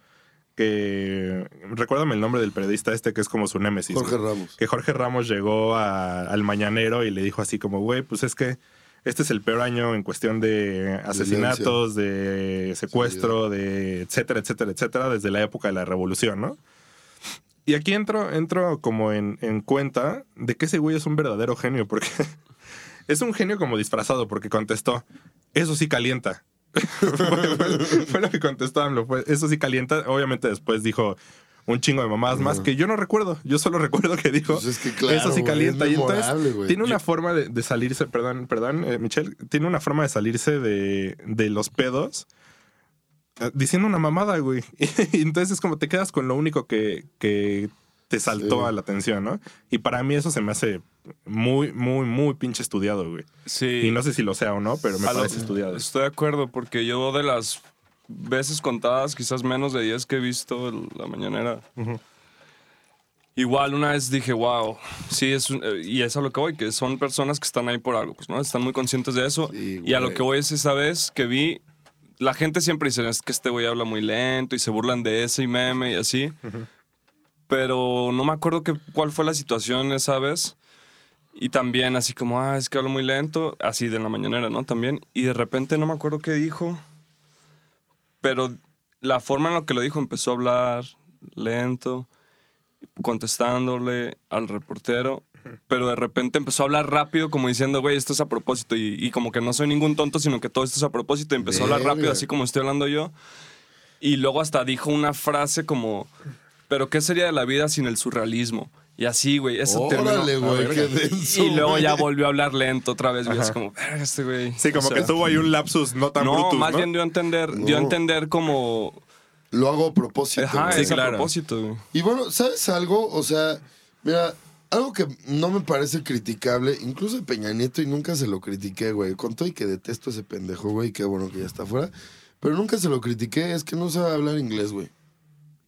Que. Recuérdame el nombre del periodista este que es como su némesis. Jorge güey. Ramos. Que Jorge Ramos llegó a- al mañanero y le dijo así como, güey, pues es que este es el peor año en cuestión de asesinatos, de secuestro, de etcétera, etcétera, etcétera, desde la época de la revolución, ¿no? Y aquí entro, entro como en, en cuenta de que ese güey es un verdadero genio, porque es un genio como disfrazado, porque contestó, eso sí calienta. Fue, fue- fue lo que contestó AMLO, fue, eso sí calienta. Obviamente después dijo, un chingo de mamadas más que yo no recuerdo. Yo solo recuerdo que dijo, Pues es que claro, eso sí calienta. es y entonces tiene una forma de, de salirse, perdón, perdón, eh, Michelle, tiene una forma de salirse de, de los pedos eh, diciendo una mamada, güey. Y entonces es como te quedas con lo único que, que te saltó Sí. a la atención, ¿no? Y para mí eso se me hace muy, muy, muy pinche estudiado, güey. Sí. Y no sé si lo sea o no, pero me A lo- parece estudiado. Estoy de acuerdo, porque yo de las veces contadas, quizás menos de 10 que he visto el- la mañanera, igual una vez dije, wow, sí, es un- eh, y es a lo que voy, que son personas que están ahí por algo, pues, ¿no? Están muy conscientes de eso. Sí, y a lo que voy es esa vez que vi, la gente siempre dice, es que este güey habla muy lento y se burlan de ese y meme y así. Pero no me acuerdo que, cuál fue la situación esa vez. Y también así como, ah, es que hablo muy lento, así de la mañanera, ¿no? También. Y de repente no me acuerdo qué dijo, pero la forma en la que lo dijo empezó a hablar lento, contestándole al reportero, pero de repente empezó a hablar rápido como diciendo, güey, esto es a propósito. Y, y como que no soy ningún tonto, sino que todo esto es a propósito. Y empezó a hablar rápido, así como estoy hablando yo. Y luego hasta dijo una frase como, pero ¿qué sería de la vida sin el surrealismo? Y así, güey, eso. Órale, güey, qué denso. Y luego güey. ya volvió a hablar lento otra vez, güey. Es como, verga, este güey. Sí, como O sea, que tuvo ahí un lapsus no tan No, brutus, más ¿no? bien dio a entender, dio a No. entender como. Lo hago a propósito. Ajá, güey. es a claro. propósito, güey. Y bueno, ¿sabes algo? O sea, mira, algo que no me parece criticable, incluso de Peña Nieto, y nunca se lo critiqué, güey. Con todo y que detesto a ese pendejo, güey, qué bueno que ya está fuera. Pero nunca se lo critiqué, es que no sabe hablar inglés, güey.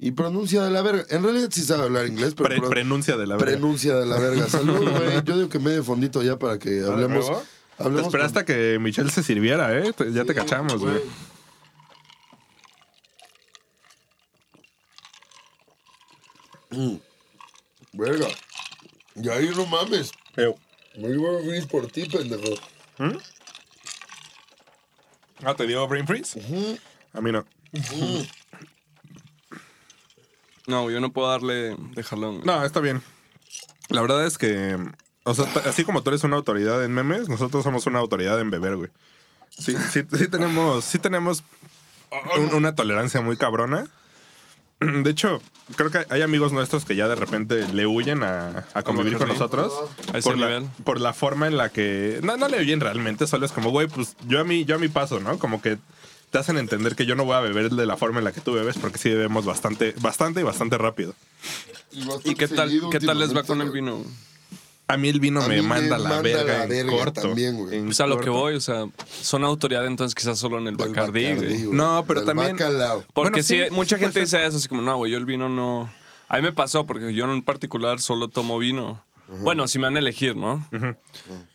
Y pronuncia de la verga. En realidad sí sabe hablar inglés, pero Pre- prenuncia de la verga. prenuncia de la verga. Salud, güey. Yo digo que medio fondito ya para que hablemos. ¿Luego? Te hablemos esperaste a que Michelle se sirviera, ¿eh? Te- Ya te con- cachamos, güey. Mm. Verga. Y ahí no mames. Pero- Me iba a venir por ti, pendejo. Ah, ¿te dio brain freeze? A mí no. No, yo no puedo darle de jalón. güey. No, está bien. La verdad es que, o sea, así como tú eres una autoridad en memes, nosotros somos una autoridad en beber, güey. Sí, sí, sí tenemos, sí tenemos un- una tolerancia muy cabrona. De hecho, creo que hay amigos nuestros que ya de repente le huyen a, a convivir con nosotros A ese por la, nivel. por la forma en la que... No, no le huyen realmente, solo es como, güey, pues yo a mí, yo a mi paso, ¿no? Como que te hacen entender que yo no voy a beber de la forma en la que tú bebes porque sí bebemos bastante, bastante y bastante rápido. ¿Y qué tal, qué tal les va con el vino? A mí el vino A me mí me manda la manda verga, la en verga corto. también, güey. en Pues a lo que corto. voy, o sea, son autoridad entonces quizás solo en el Bacardí, Bacardí, güey. güey. No, pero Del también- bacalao. Porque Bueno, sí, sí, mucha gente dice eso, así como, no, güey, yo el vino no... A mí me pasó porque yo en particular solo tomo vino. Bueno, si me van a elegir, ¿no?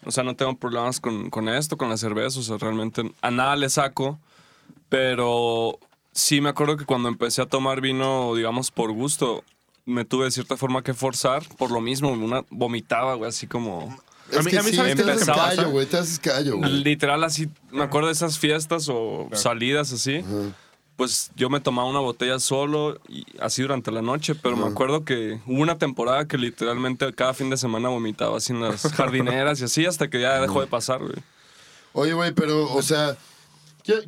O sea, no tengo problemas con, con esto, con la cerveza, o sea, realmente a nada le saco, pero sí me acuerdo que cuando empecé a tomar vino, digamos, por gusto, me tuve de cierta forma que forzar, por lo mismo, una vomitaba, güey, así como... Es A mí- que a mí, sí, ¿sabes te es lo haces callo, güey. Te haces callo, güey. Literal así, me acuerdo de esas fiestas o salidas así. Pues yo me tomaba una botella solo y así durante la noche, pero me acuerdo que hubo una temporada que literalmente cada fin de semana vomitaba así en las jardineras y así hasta que ya dejó de pasar, güey. Oye, güey, pero, o sea,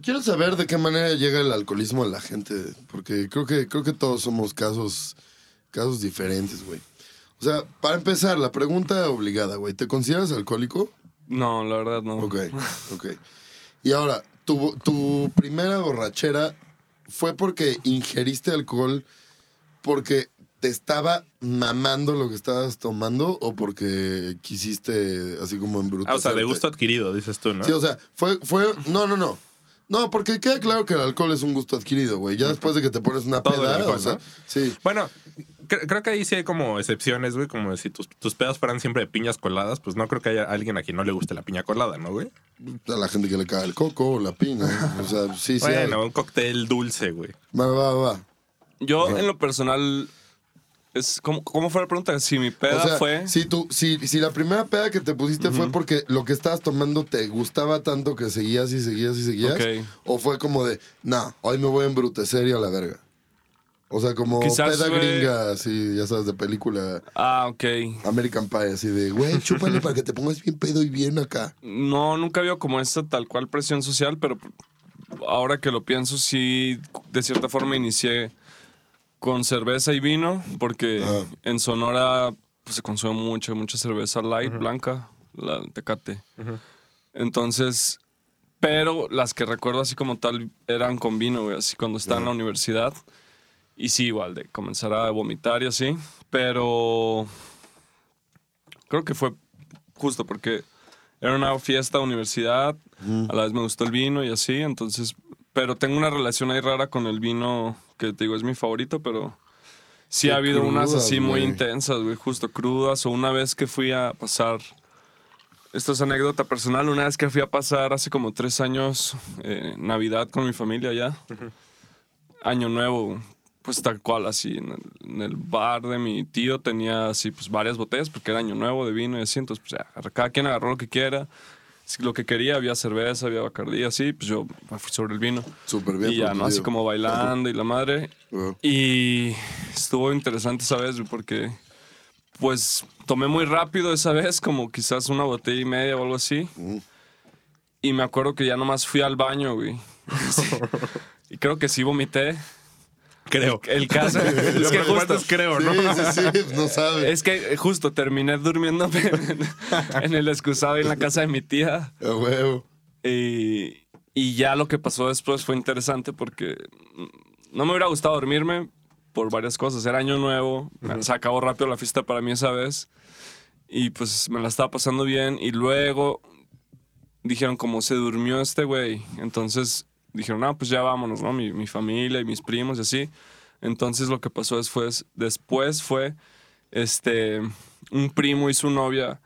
quiero, saber de qué manera llega el alcoholismo a la gente, porque creo que, creo que todos somos casos, casos diferentes, güey. O sea, para empezar, la pregunta obligada, güey, ¿te consideras alcohólico? No, la verdad no. Ok, ok. Y ahora, tu, tu primera borrachera fue porque ingeriste alcohol porque te estaba mamando lo que estabas tomando o porque quisiste así como Ah, o sea, de gusto adquirido, dices tú, ¿no? Sí, o sea, fue, fue, no, no, no. No, porque queda claro que el alcohol es un gusto adquirido, güey. Ya después de que te pones una Todo peda, alcohol, o sea, ¿no? sí. Bueno, cre- creo que ahí sí hay como excepciones, güey. Como si tus, tus pedas fueran siempre de piñas coladas, pues no creo que haya alguien a quien no le guste la piña colada, ¿no, güey? A la gente que le cae el coco o la piña. O sea, sí, sí. hay. bueno, un cóctel dulce, güey. Va, va, va. Yo en lo personal es ¿cómo, cómo fue la pregunta? Si mi peda o sea, fue si, tú, si, si la primera peda que te pusiste fue porque lo que estabas tomando te gustaba tanto que seguías y seguías y seguías, Ok. o fue como de, nah, hoy me voy a embrutecer y a la verga. O sea, como Quizás peda fue- gringa, así, ya sabes, de película Ah, ok. American Pie, así de, güey, chúpale para que te pongas bien pedo y bien acá. No, nunca había como esta tal cual presión social, pero ahora que lo pienso, sí, de cierta forma inicié con cerveza y vino, porque Ah. en Sonora pues, se consume mucha, mucha cerveza light, blanca, la tecate. Entonces, pero las que recuerdo así como tal eran con vino, güey, así cuando estaba en la universidad. Y sí, igual, de comenzar a vomitar y así. Pero creo que fue justo porque era una fiesta universidad, a la vez me gustó el vino y así, entonces, pero tengo una relación ahí rara con el vino que te digo es mi favorito, pero sí Qué ha habido unas crudas, así muy güey. intensas, güey, justo crudas, o una vez que fui a pasar, esto es anécdota personal, una vez que fui a pasar hace como tres años eh, Navidad con mi familia ya, Año Nuevo, pues tal cual, así en el, en el bar de mi tío tenía así pues varias botellas porque era Año Nuevo de vino y así, entonces pues ya, cada quien agarró lo que quiera. Lo que quería, había cerveza, había bacardí, así, pues yo me fui sobre el vino. Súper bien. Y ya, ¿no? Así como bailando y la madre. Y estuvo interesante esa vez, porque pues tomé muy rápido esa vez, como quizás una botella y media o algo así. Y me acuerdo que ya nomás fui al baño, güey. Y creo que sí vomité. Creo. El caso es que justo, es creo, ¿no? sí, sí, no sabe. es que eh, justo terminé durmiéndome en, en el excusado en la casa de mi tía. A huevo. Y, y ya lo que pasó después fue interesante porque no me hubiera gustado dormirme por varias cosas. Era año nuevo, se acabó rápido la fiesta para mí esa vez. Y pues me la estaba pasando bien. Y luego dijeron como se durmió este güey. Entonces dijeron, ah, pues ya vámonos, ¿no? Mi, mi familia y mis primos y así. Entonces lo que pasó después, después fue, este, un primo y su novia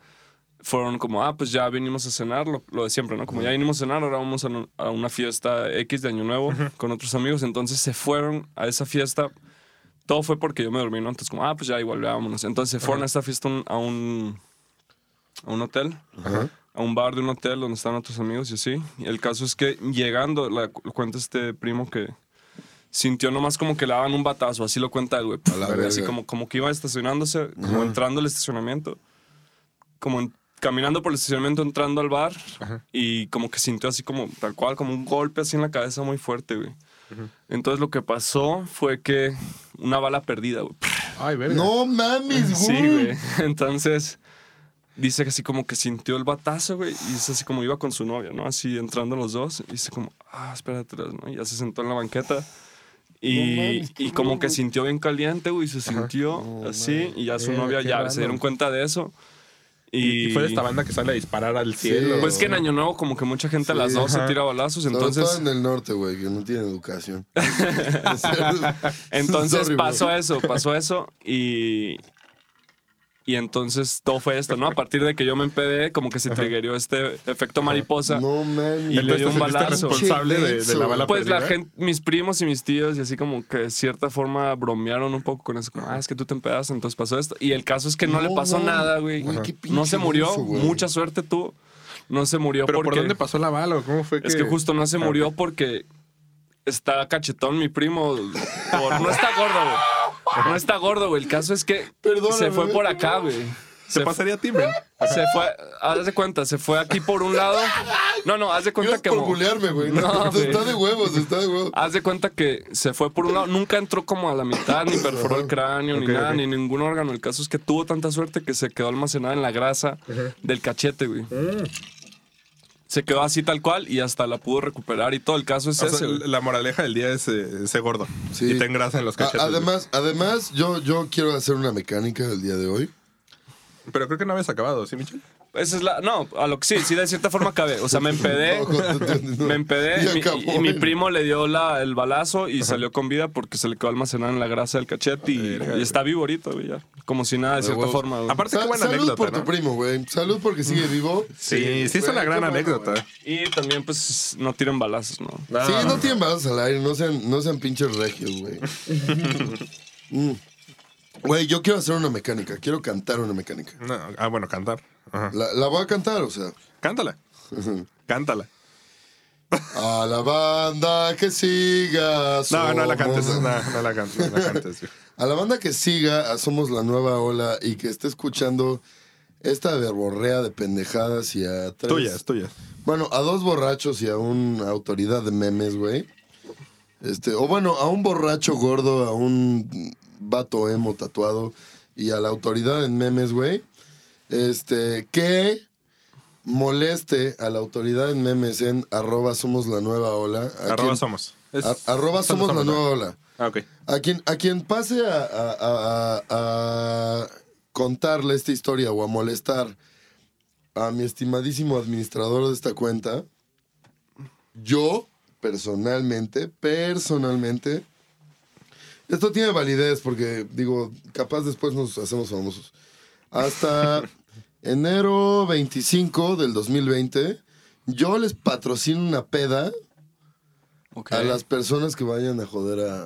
fueron como, ah, pues ya vinimos a cenar, lo, lo de siempre, ¿no? Como ya vinimos a cenar, ahora vamos a, no- a una fiesta X de Año Nuevo con otros amigos. Entonces se fueron a esa fiesta. Todo fue porque yo me dormí, ¿no? Entonces como, ah, pues ya igual, vámonos. Entonces se fueron a esta fiesta un- a un, a un hotel Ajá. A un bar de un hotel donde estaban otros amigos y así. Y el caso es que llegando, la, lo cuenta este primo que sintió nomás como que le daban un batazo, así lo cuenta el güey. Así como, como que iba estacionándose, como entrando al estacionamiento, como en- caminando por el estacionamiento, entrando al bar y como que sintió así como tal cual, como un golpe así en la cabeza muy fuerte, güey. Entonces lo que pasó fue que una bala perdida, güey. Ay, verga. No mames, Sí, güey. güey. Entonces, dice que así como que sintió el batazo, güey. Y es así como iba con su novia, ¿no? Así entrando los dos. Y dice como, ah, espérate, ¿no? Y ya se sentó en la banqueta. Y, No y como que sintió bien caliente, güey. Se sintió así. Y ya su Eh, novia ya raro. se dieron cuenta de eso. Y, Y fue de esta banda que sale a disparar al Sí. cielo. Pues que en Año Nuevo como que mucha gente a las dos se tira balazos. Sobre Entonces... todo en el norte, güey, que no tiene educación. Entonces Sorry, bro. pasó eso, pasó eso y. Y entonces todo fue esto, ¿no? A partir de que yo me empedé, como que se triggerió este efecto mariposa. No mames. Y le dio un ¿Te sentiste balazo. responsable de, de la bala Pues la perdida? gente, mis primos y mis tíos, y así como que de cierta forma bromearon un poco con eso. Como, ah, es que tú te empedaste, entonces pasó esto. Y el caso es que no, No, le pasó nada, güey. No se murió. Mucha suerte tuvo. No se murió ¿Pero porque. por dónde pasó la bala? o ¿Cómo fue que...? Es que justo no se Ah, murió porque está cachetón mi primo. por- no está gordo, güey. No está gordo, güey. El caso es que Perdóname. se fue por acá, güey. Se Se, pasaría a ti, se fue, haz de cuenta, se fue aquí por un lado. No, no, haz de cuenta que. por bulearme, güey. No, está de huevos, está de huevos. Haz de cuenta que se fue por un lado, nunca entró como a la mitad, ni perforó el cráneo, ni nada, ni ningún órgano. El caso es que tuvo tanta suerte que se quedó almacenada en la grasa del cachete, güey. Mm. Se quedó así tal cual y hasta la pudo recuperar y todo. El caso es O ese. la moraleja del día es eh, ser gordo. Sí. Y ten grasa en los cachetes. güey. además, además yo, yo quiero hacer una mecánica el día de hoy. Pero creo que no habías acabado, ¿sí, Michel? Esa es la. No, a lo que sí, sí, de cierta forma cabe. O sea, me empedé. No, Me empedé y mi, acabó, y mi primo le dio la, el balazo y salió con vida porque se le quedó almacenada en la grasa del cachete y, está vivo ahorita, güey, ya. Como si nada, de cierta huevos. forma. güey. Aparte, qué Sa- buena salud anécdota, por ¿no? tu primo, güey. Salud porque sigue vivo. Sí, sí, es güey, una gran qué bueno, anécdota. Y también, pues, no tiren balazos, ¿no? Sí, no tienen balas al aire, no sean, no sean pinches regios, güey. Mm. Güey, yo quiero hacer una mecánica, quiero cantar una mecánica. No, ah, bueno, cantar. Ajá. La, la voy a cantar, o sea. Cántala. Cántala. A la banda que siga. No, no la cantes. No, no la cantes. No la cantes. güey. A la banda que siga, Somos la Nueva Ola y que esté escuchando esta verborrea de pendejadas y a tres. Tuyas, tuyas. Bueno, a dos borrachos y a una autoridad de memes, güey. Este, o bueno, a un borracho gordo, a un vato emo tatuado y a la autoridad en memes, güey. Este, que moleste a la autoridad en memes en arroba somos la nueva ola. A Arroba quien- somos. Es- a- arroba somos la nueva ola. Ah. A quien, a quien pase a, a- a- a- a contarle esta historia o a molestar a mi estimadísimo administrador de esta cuenta, yo personalmente, personalmente, esto tiene validez porque, digo, capaz después nos hacemos famosos. Hasta enero 25 del 2020, yo les patrocino una peda a las personas que vayan a joder a,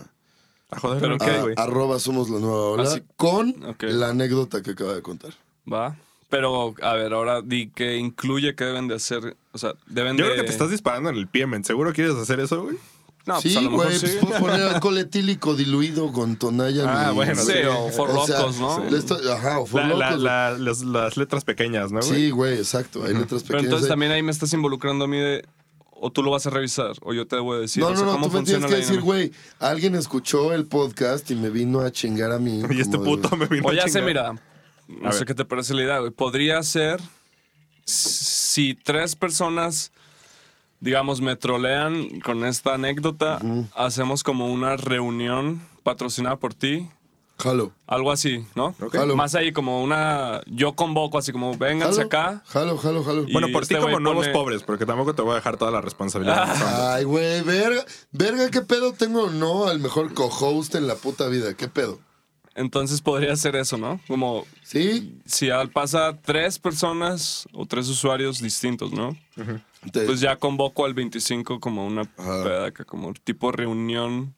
A joder, Pero ¿no? ¿qué, ¿Qué, a- güey? arroba somos la nueva ola Así- con la anécdota que acaba de contar. Va. Pero, a ver, ahora di que incluye que deben de hacer. O sea, deben Yo de. creo que te estás disparando en el pie, men. ¿Seguro quieres hacer eso, güey? No, sí, pues lo mejor güey, sí. pues poner alcohol etílico diluido con tonalla. Ah, y- bueno, Sí, sí. o for O sea, locos, ¿no? le estoy- ajá, o for La- la- locos. la- las, las letras pequeñas, ¿no, güey? sí, güey, exacto. Hay letras Pero pequeñas. entonces ahí. también ahí me estás involucrando a mí de. O tú lo vas a revisar, o yo te voy a decir. no, o no, sea, no, ¿cómo tú me tienes que decir, güey, alguien escuchó el podcast y me vino a chingar a mí. Y este de- puto me vino O a ya sé, chingar. mira. No A sé ver. qué te parece la idea, güey. Podría ser si tres personas, digamos, me trolean con esta anécdota, hacemos como una reunión patrocinada por ti. Jalo. Algo así, ¿no? Jalo. Más ahí como una... Yo convoco así como, vénganse Jalo, acá. Jalo, jalo, jalo. Bueno, por este ti como güey nuevos pone- pobres, porque tampoco te voy a dejar toda la responsabilidad. Ay, güey, verga, verga, ¿qué pedo tengo o no al mejor co-host en la puta vida? ¿Qué pedo? Entonces podría ser eso, ¿no? Como ¿Sí? si al- pasa tres personas o tres usuarios distintos, ¿no? Pues ya convoco al 25 como una Ajá. peda, que como tipo reunión.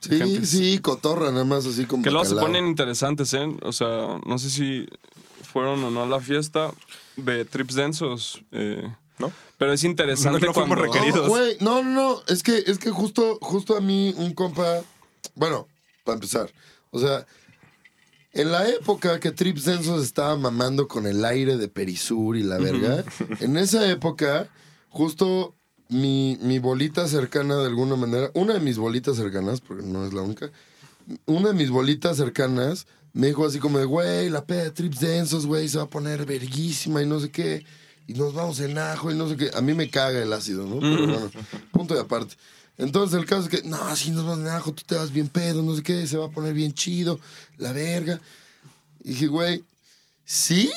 sí, gente- sí, cotorra, nada más así como Que luego se ponen interesantes, ¿eh? O sea, no sé si fueron o no a la fiesta de Trips Densos. eh, ¿No? Pero es interesante No- no fuimos cuando... requeridos. No, güey, no, no, no, es que, es que justo, justo a mí un compa, bueno, para empezar, o sea, en la época que Trips Densos estaba mamando con el aire de Perisur y la verga, en esa época, justo mi, mi bolita cercana de alguna manera, una de mis bolitas cercanas, porque no es la única, una de mis bolitas cercanas me dijo así como de, güey, la peda de Trips Densos, güey, se va a poner verguísima y no sé qué. Y nos vamos en ajo y no sé qué. A mí me caga el ácido, ¿no? Pero bueno, punto de aparte. Entonces el caso es que, no, si nos vamos en ajo, tú te vas bien pedo, no sé qué, se va a poner bien chido, la verga. Y dije, güey, sí,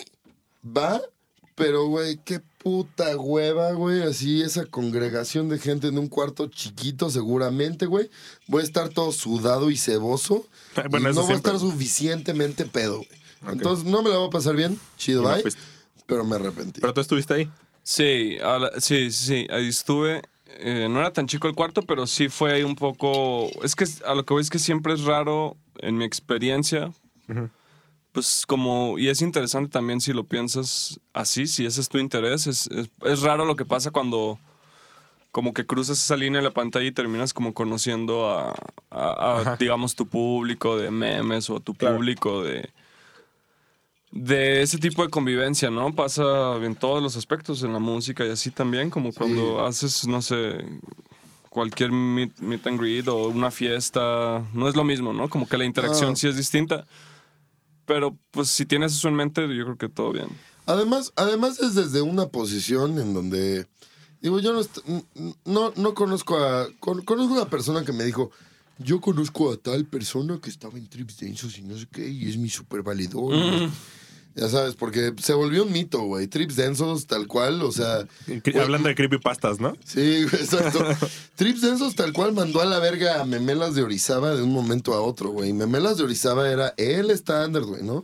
va, pero güey, qué puta hueva, güey. Así esa congregación de gente en un cuarto chiquito, seguramente, güey. Voy a estar todo sudado y ceboso. Bueno, y no voy a estar suficientemente pedo, güey. Entonces no me la voy a pasar bien, chido, no bye. Pero me arrepentí. Pero tú estuviste ahí. Sí, a la- sí, sí, sí, ahí estuve. Eh, no era tan chico el cuarto, pero sí fue ahí un poco... Es que a lo que voy es que siempre es raro, en mi experiencia, pues como... Y es interesante también si lo piensas así, si ese es tu interés. Es, es, es raro lo que pasa cuando como que cruzas esa línea en la pantalla y terminas como conociendo a, a- a, digamos, tu público de memes o a tu Claro. público de de ese tipo de convivencia, ¿no? Pasa en todos los aspectos, en la música y así también, como cuando haces, no sé, cualquier meet, meet and greet o una fiesta, no es lo mismo, ¿no? Como que la interacción Ah. sí es distinta. Pero pues si tienes eso en mente, yo creo que todo bien. Además, además es desde una posición en donde, digo, yo no, no, no conozco a, con- conozco a una persona que me dijo, yo conozco a tal persona que estaba en trips densos y no sé qué, y es mi super valedor. Ya sabes, porque se volvió un mito, güey. Trips densos, tal cual, o sea. Hablando de creepypastas, ¿no? Sí, exacto. Trips densos, tal cual, mandó a la verga a Memelas de Orizaba de un momento a otro, güey. Memelas de Orizaba era el estándar, güey, ¿no?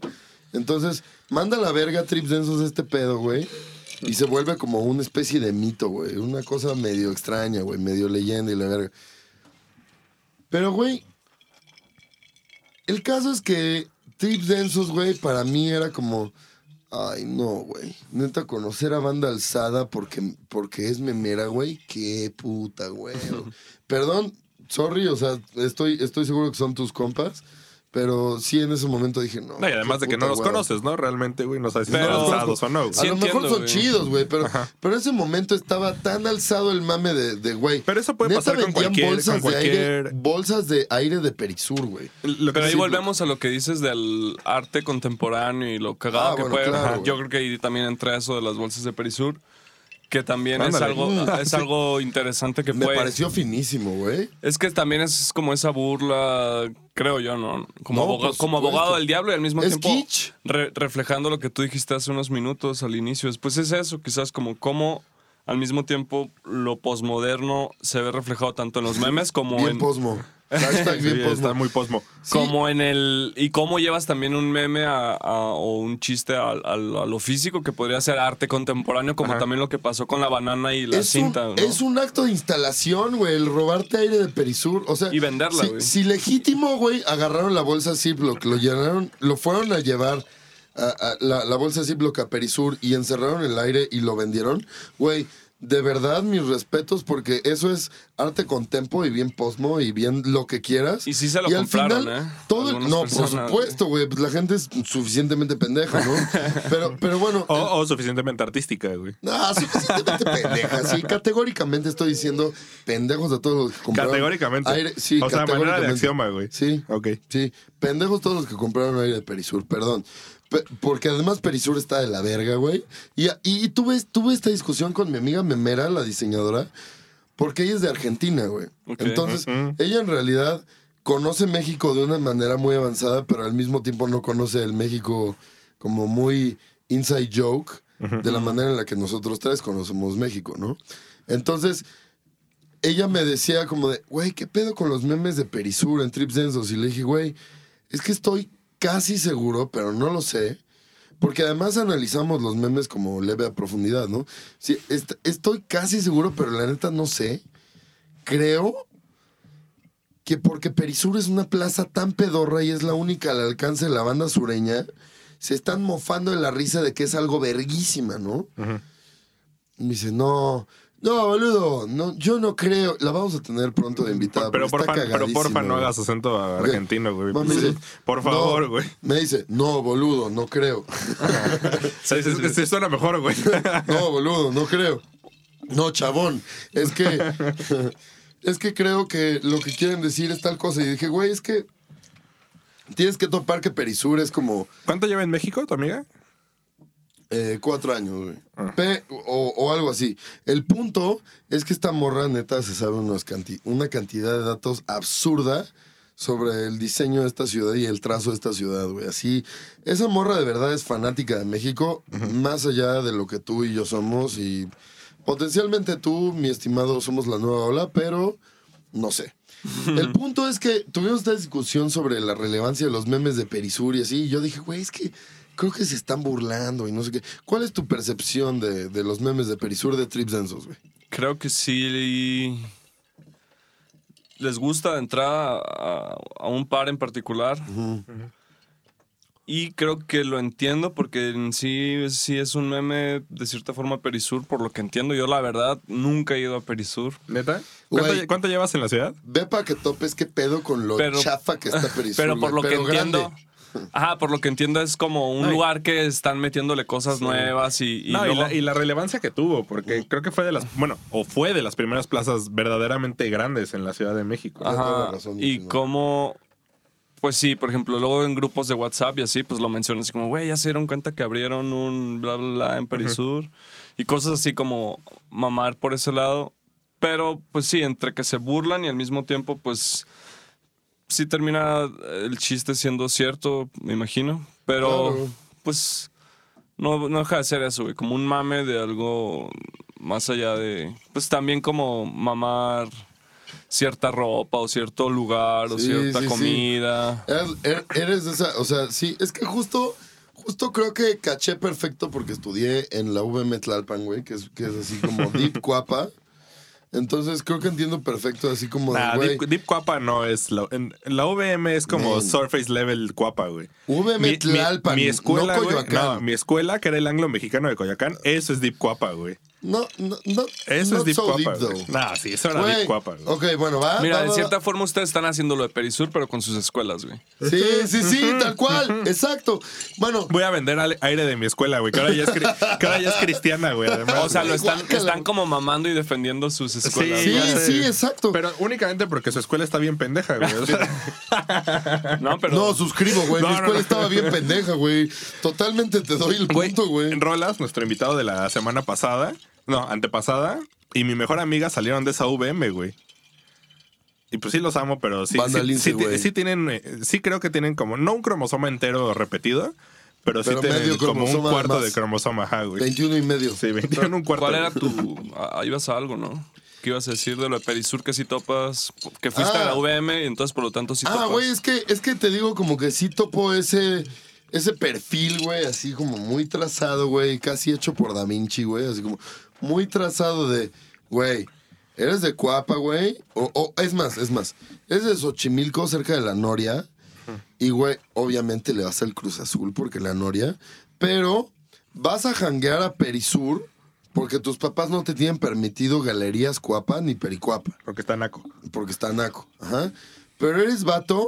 Entonces, manda a la verga a Trips densos este pedo, güey. Y se vuelve como una especie de mito, güey. Una cosa medio extraña, güey. Medio leyenda y la verga. Pero, güey. El caso es que Trips densos, güey, para mí era como. Ay, no, güey. Neta, conocer a banda alzada porque, porque es memera, güey. Qué puta, güey. Perdón, sorry, o sea, estoy, estoy seguro que son tus compas. Pero sí, en ese momento dije, no. No, y además de que no los conoces, ¿no? Realmente, güey, no sabes si Pero- están alzados o no. güey. A Sí lo entiendo, mejor son güey. chidos, güey, pero, pero en ese momento estaba tan alzado el mame de, de güey. Pero eso puede Neta pasar con cualquier- bolsas con de aire, bolsas de aire de Perisur, güey. Lo que Pero ahí sí- volvemos a lo que dices del arte contemporáneo y lo cagado Ah, que bueno, puede. claro. Yo creo que ahí también entra eso de las bolsas de Perisur, que también es algo, es algo interesante que Me pareció finísimo, güey. Es que también es como esa burla, creo yo, ¿no? Como, No, aboga- por como supuesto. abogado del diablo y al mismo Es tiempo kitsch. re- reflejando lo que tú dijiste hace unos minutos al inicio. Pues es eso, quizás como cómo al mismo tiempo lo posmoderno se ve reflejado tanto en los memes como Bien en posmo. Hashtag Sí, bien posmo. está muy posmo. Sí. como en el y cómo llevas también un meme a- a- o un chiste a, lo físico que podría ser arte contemporáneo como Ajá. también lo que pasó con la banana y la es, cinta un, ¿no? es un acto de instalación, güey, el robarte aire de Perisur. O sea, Y venderla, si, güey. si legítimo, güey, agarraron la bolsa Ziploc, lo llenaron, lo fueron a llevar a, a la, la bolsa Ziploc a Perisur y encerraron el aire y lo vendieron, güey. De verdad, mis respetos, porque eso es arte con tempo y bien posmo y bien lo que quieras. Y sí se lo al compraron, final, ¿eh? Todo, Algunas no, personas, por supuesto, güey. pues la gente es suficientemente pendeja, ¿no? Pero, pero bueno. O, o suficientemente artística, güey. No, suficientemente pendeja. Sí, categóricamente estoy diciendo pendejos a todos los que compraron. Categóricamente. Aire, sí, o sea, manera de axioma, güey. Sí. Ok. Sí, pendejos todos los que compraron aire de Perisur, perdón. Porque además Perisur está de la verga, güey. Y, y tuve, tuve esta discusión con mi amiga Memera, la diseñadora, porque ella es de Argentina, güey. Entonces, ella en realidad conoce México de una manera muy avanzada, pero al mismo tiempo no conoce el México como muy inside joke, de la manera en la que nosotros tres conocemos México, ¿no? Entonces, ella me decía como de, güey, ¿qué pedo con los memes de Perisur en Trips Densos? Y le dije, güey, es que estoy casi seguro, pero no lo sé. Porque además analizamos los memes como leve a profundidad, ¿no? Sí, est- estoy casi seguro, pero la neta no sé. Creo que porque Perisur es una plaza tan pedorra y es la única al alcance de la banda sureña, se están mofando de la risa de que es algo verguísima, ¿no? Me dice, no, no, boludo, no, yo no creo. La vamos a tener pronto de invitada. Pero porfa, pero porfa no hagas acento argentino, güey. Por favor, no. güey. Me dice, no, boludo, no creo. Sí, sí, sí, suena mejor, güey. No, boludo, no creo. No, chabón. Es que. es que creo que lo que quieren decir es tal cosa. Y dije, güey, es que. Tienes que topar que Perisur es como ¿Cuánto lleva en México tu amiga? Eh, cuatro años, güey. Ah. O, o algo así. El punto es que esta morra neta se sabe unos canti- una cantidad de datos absurda sobre el diseño de esta ciudad y el trazo de esta ciudad, güey. Así, esa morra de verdad es fanática de México, más allá de lo que tú y yo somos y potencialmente tú, mi estimado, somos la nueva ola, pero no sé. El punto es que tuvimos esta discusión sobre la relevancia de los memes de Perisur y así, y yo dije, güey, es que creo que se están burlando y no sé qué. ¿Cuál es tu percepción de, de los memes de Perisur de Trips Densos, güey? Creo que sí les gusta de entrada a, a un par en particular. Y creo que lo entiendo porque en sí, sí es un meme de cierta forma Perisur, por lo que entiendo. Yo la verdad nunca he ido a Perisur. ¿Neta? ¿Cuánto, llevas en la ciudad? Ve para que topes qué pedo con lo Pero- chafa que está Perisur. Pero por lo que entiendo... grande. Ajá, por lo que entiendo es como un lugar que están metiéndole cosas nuevas y, y no, y, la, y la relevancia que tuvo, porque creo que fue de las, bueno, o fue de las primeras plazas verdaderamente grandes en la Ciudad de México. Ajá. razón, y ¿no? como, pues sí, por ejemplo, luego en grupos de WhatsApp y así, pues lo mencionan así como, güey, ya se dieron cuenta que abrieron un bla, bla, bla en Perisur. Y cosas así como mamar por ese lado. Pero, pues sí, entre que se burlan y al mismo tiempo, pues sí termina el chiste siendo cierto, me imagino. Pero, Claro. pues, no, no deja de ser eso, güey, como un mame de algo más allá de, pues también como mamar cierta ropa o cierto lugar o cierta sí, sí. comida. Eres, er- eres de esa, o sea, sí, es que justo, justo creo que caché perfecto porque estudié en la VM Tlalpan, güey, que es, que es así como Deep Cuapa. Entonces creo que entiendo perfecto, así como Nah, Deep, Deep Cuapa no es. La, en, la VM es como. Surface Level Cuapa, güey. VM Tlalpan, mi escuela, no güey, Coyoacán. no, mi escuela, que era el anglo mexicano de Coyoacán, eso es Deep Cuapa, güey. No, no, no. Eso es Deep so Cuapa. deep. Nah, sí, eso era Güey, Deep güey. Ok, bueno, va. Mira, va, de va, cierta va. forma ustedes están haciendo lo de Perisur, pero con sus escuelas, güey. Sí, sí, sí, tal cual. Exacto. Bueno, Voy a vender al- aire de mi escuela, güey, que ahora ya es, cri- que ahora ya es cristiana, güey. O sea, lo están, están como mamando y defendiendo sus escuelas. sí, sé. sí, exacto. Pero únicamente porque su escuela está bien pendeja, güey. O sea, No, pero. No, suscribo, güey. No, Mi escuela no. estaba bien pendeja, güey. Totalmente te doy el punto, güey. Rolas, nuestro invitado de la semana pasada, no, antepasada, y mi mejor amiga salieron de esa VM, güey. Y pues sí los amo, pero sí, Banda sí, Lince, sí, sí tienen, eh, sí creo que tienen como, no un cromosoma entero repetido, pero, Pero sí tienen medio como un cuarto además. de cromosoma, ajá, güey. 21 y medio. Sí, 21 un cuarto. ¿Cuál era tu. ah, ibas a algo, ¿no? ¿Qué ibas a decir de lo de Perisur que sí topas? Que fuiste Ah. a la VM y entonces por lo tanto sí Ah, topas. güey, es que, es que te digo como que sí topo ese, ese perfil, güey, así como muy trazado, güey, casi hecho por Da Vinci, güey, así como muy trazado de, güey, eres de Cuapa, güey, o, o es más, es más, eres de Xochimilco, cerca de la Noria, y, güey, obviamente le vas al Cruz Azul porque la Noria, pero vas a janguear a Perisur porque tus papás no te tienen permitido galerías Cuapa ni Pericuapa Porque está naco. porque está naco. Ajá. Pero eres vato,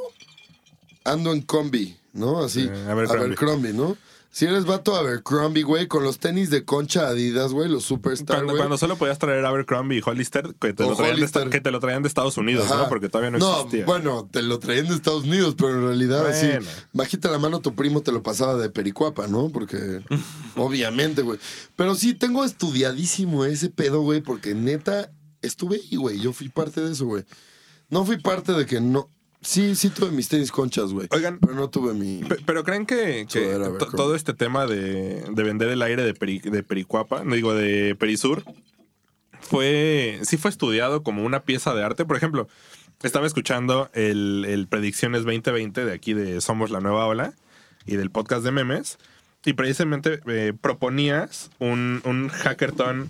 ando en combi, ¿no? Así, Eh, Abercrombie. Abercrombie, ¿no? Si eres vato Abercrombie, güey, con los tenis de concha Adidas, güey, los Superstar, Cuando, güey. cuando solo podías traer Abercrombie y Hollister, que te, O lo traían de, Hollister. esta- que te lo traían de Estados Unidos, Ajá. ¿no? Porque todavía no existía. bueno, te lo traían de Estados Unidos, pero en realidad así, Bueno. bajita la mano, tu primo te lo pasaba de pericuapa, ¿no? Porque, obviamente, güey. Pero sí, tengo estudiadísimo ese pedo, güey, porque neta, estuve ahí, güey. Yo fui parte de eso, güey. No fui parte de que no. Sí, sí tuve mis tenis conchas, güey. Oigan. Pero no tuve mi. Pe- Pero creen que, que todo este tema de, de vender el aire de, Peri- de Pericuapa, no digo de Perisur, fue, sí fue estudiado como una pieza de arte. Por ejemplo, estaba escuchando el, el Predicciones 2020 de aquí de Somos la Nueva Ola y del podcast de memes. Y precisamente eh, proponías un, un hackathon,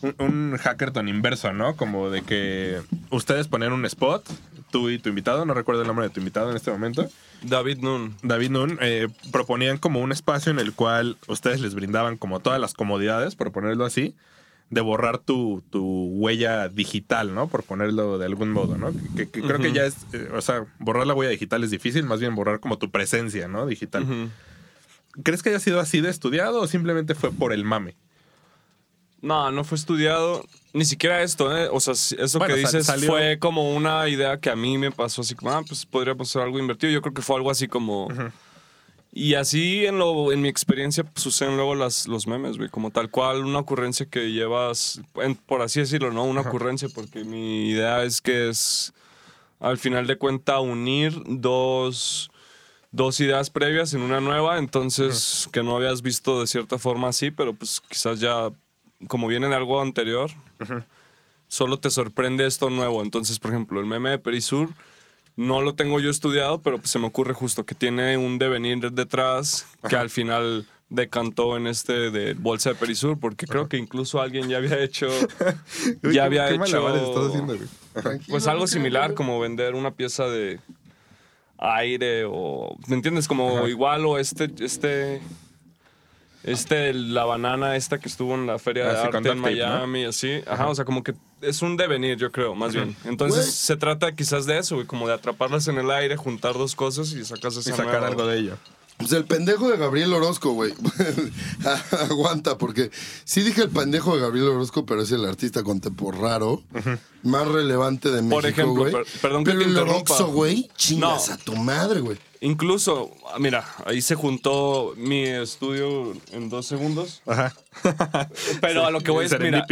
un, un hackathon inverso, ¿no? Como de que ustedes ponían un spot, tú y tu invitado, no recuerdo el nombre de tu invitado en este momento. David Nun. David Nun eh, proponían como un espacio en el cual ustedes les brindaban como todas las comodidades, por ponerlo así, de borrar tu, tu huella digital, ¿no? Por ponerlo de algún modo, ¿no? Que, que creo que ya es, eh, o sea, borrar la huella digital es difícil, más bien borrar como tu presencia, ¿no? Digital. ¿Crees que haya sido así de estudiado o simplemente fue por el mame? No, no fue estudiado. Ni siquiera esto, ¿eh? O sea, eso Bueno, que dices salió- fue como una idea que a mí me pasó así como, ah, pues podríamos hacer algo invertido. Yo creo que fue algo así como... Y así en, lo, en mi experiencia pues, suceden luego las, los memes, güey. Como tal cual, una ocurrencia que llevas, en- por así decirlo, ¿no? Una ocurrencia, porque mi idea es que es, al final de cuenta, unir dos, dos ideas previas en una nueva. Entonces, que no habías visto de cierta forma así, pero pues quizás ya, como viene de algo anterior, solo te sorprende esto nuevo. Entonces, por ejemplo, el meme de Perisur no lo tengo yo estudiado, pero pues se me ocurre justo que tiene un devenir detrás que al final decantó en este de bolsa de Perisur, porque creo que incluso alguien ya había hecho, Uy, ya había qué hecho, malabares estás haciendo, güey. Tranquilo, pues algo similar, como vender una pieza de aire o, ¿me entiendes? Como igual o este, este, este, la banana esta que estuvo en la feria Ah, de arte en duct tape, ¿no? Miami, así. Ajá, o sea, como que es un devenir, yo creo, más bien. Entonces Güey. se trata quizás de eso, güey, como de atraparlas en el aire, juntar dos cosas y sacas esa Y sacar nueva. algo de ello. Pues el pendejo de Gabriel Orozco, güey. Aguanta, porque sí dije el pendejo de Gabriel Orozco, pero es el artista contemporáneo más relevante de México, Por ejemplo, güey. per- perdón que pero te el interrumpa. Orozco, güey, chingas No. a tu madre, güey. Incluso, mira, ahí se juntó mi estudio en dos segundos. Ajá. Pero a lo que voy es, mira,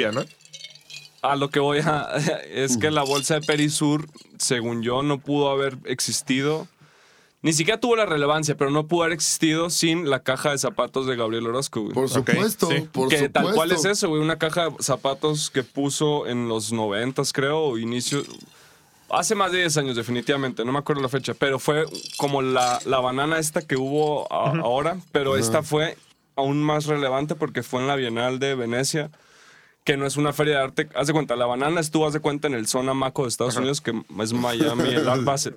a lo que voy a, es que la bolsa de Perisur, según yo, no pudo haber existido. Ni siquiera tuvo la relevancia, pero no pudo haber existido sin la caja de zapatos de Gabriel Orozco, güey. Por supuesto, sí. por que supuesto. tal cual es eso, güey. Una caja de zapatos que puso en los noventas, creo, o inicio. Hace más de 10 años, definitivamente. No me acuerdo la fecha. Pero fue como la, la banana esta que hubo a- ahora. Pero esta fue aún más relevante porque fue en la Bienal de Venecia. Que no es una feria de arte. Haz de cuenta, la banana estuvo, haz de cuenta, en el Zona Maco de Estados Unidos, que es Miami, el Art Basel.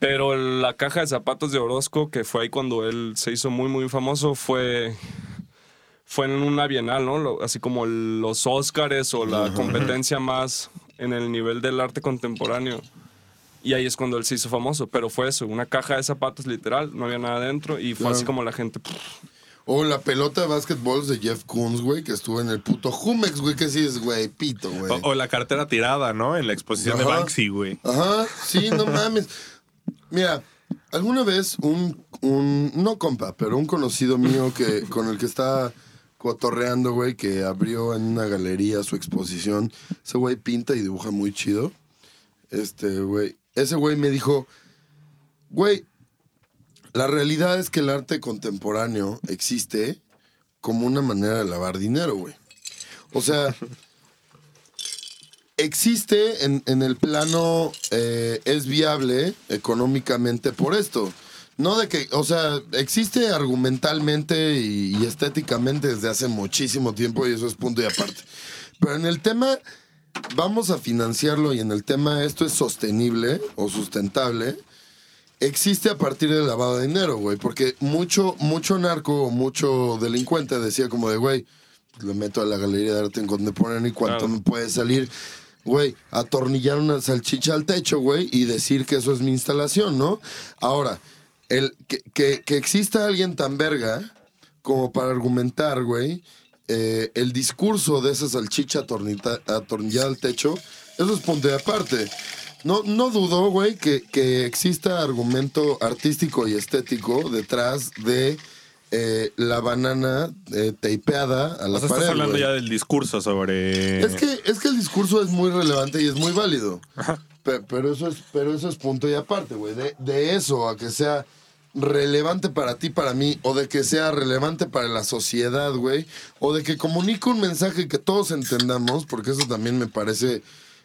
Pero la caja de zapatos de Orozco, que fue ahí cuando él se hizo muy, muy famoso, fue fue en una bienal, ¿no? Así como los Óscares o la competencia más en el nivel del arte contemporáneo. Y ahí es cuando él se hizo famoso. Pero fue eso, una caja de zapatos literal, no había nada dentro. Y fue Claro. así como la gente. pff, O la pelota de básquetbol de Jeff Koons, güey, que estuvo en el puto Jumex, güey, que sí es, güey, pito, güey. O, o la cartera tirada, ¿no? En la exposición de. Banksy, güey. Ajá, sí, no mames. Mira, alguna vez un, un, no compa, pero un conocido mío que, con el que está cotorreando, güey, que abrió en una galería su exposición, ese güey pinta y dibuja muy chido. Este, güey, ese güey me dijo, güey, la realidad es que el arte contemporáneo existe como una manera de lavar dinero, güey. O sea, existe en, el plano, eh, es viable económicamente por esto. No de que, o sea, existe argumentalmente y, y estéticamente desde hace muchísimo tiempo y eso es punto y aparte. Pero en el tema, vamos a financiarlo y en el tema esto es sostenible o sustentable, existe a partir del lavado de dinero, güey. Porque mucho, mucho narco o mucho delincuente decía como de, güey, lo meto a la galería de arte en contemporáneo y cuánto Claro. me puede salir, güey, atornillar una salchicha al techo, güey, y decir que eso es mi instalación, ¿no? Ahora, el, que, que, que exista alguien tan verga como para argumentar, güey, eh, el discurso de esa salchicha atornita- atornillada al techo, eso es punto de aparte. No, no dudo, güey, que, que exista argumento artístico y estético detrás de eh, la banana eh, tapeada a la O sea, pared. estás hablando ya del discurso sobre. Es que, es que el discurso es muy relevante y es muy válido. Pe- Pero, eso es, pero eso es punto y aparte, güey. De, de eso a que sea relevante para ti, para mí, o de que sea relevante para la sociedad, güey, o de que comunique un mensaje que todos entendamos, porque eso también me parece,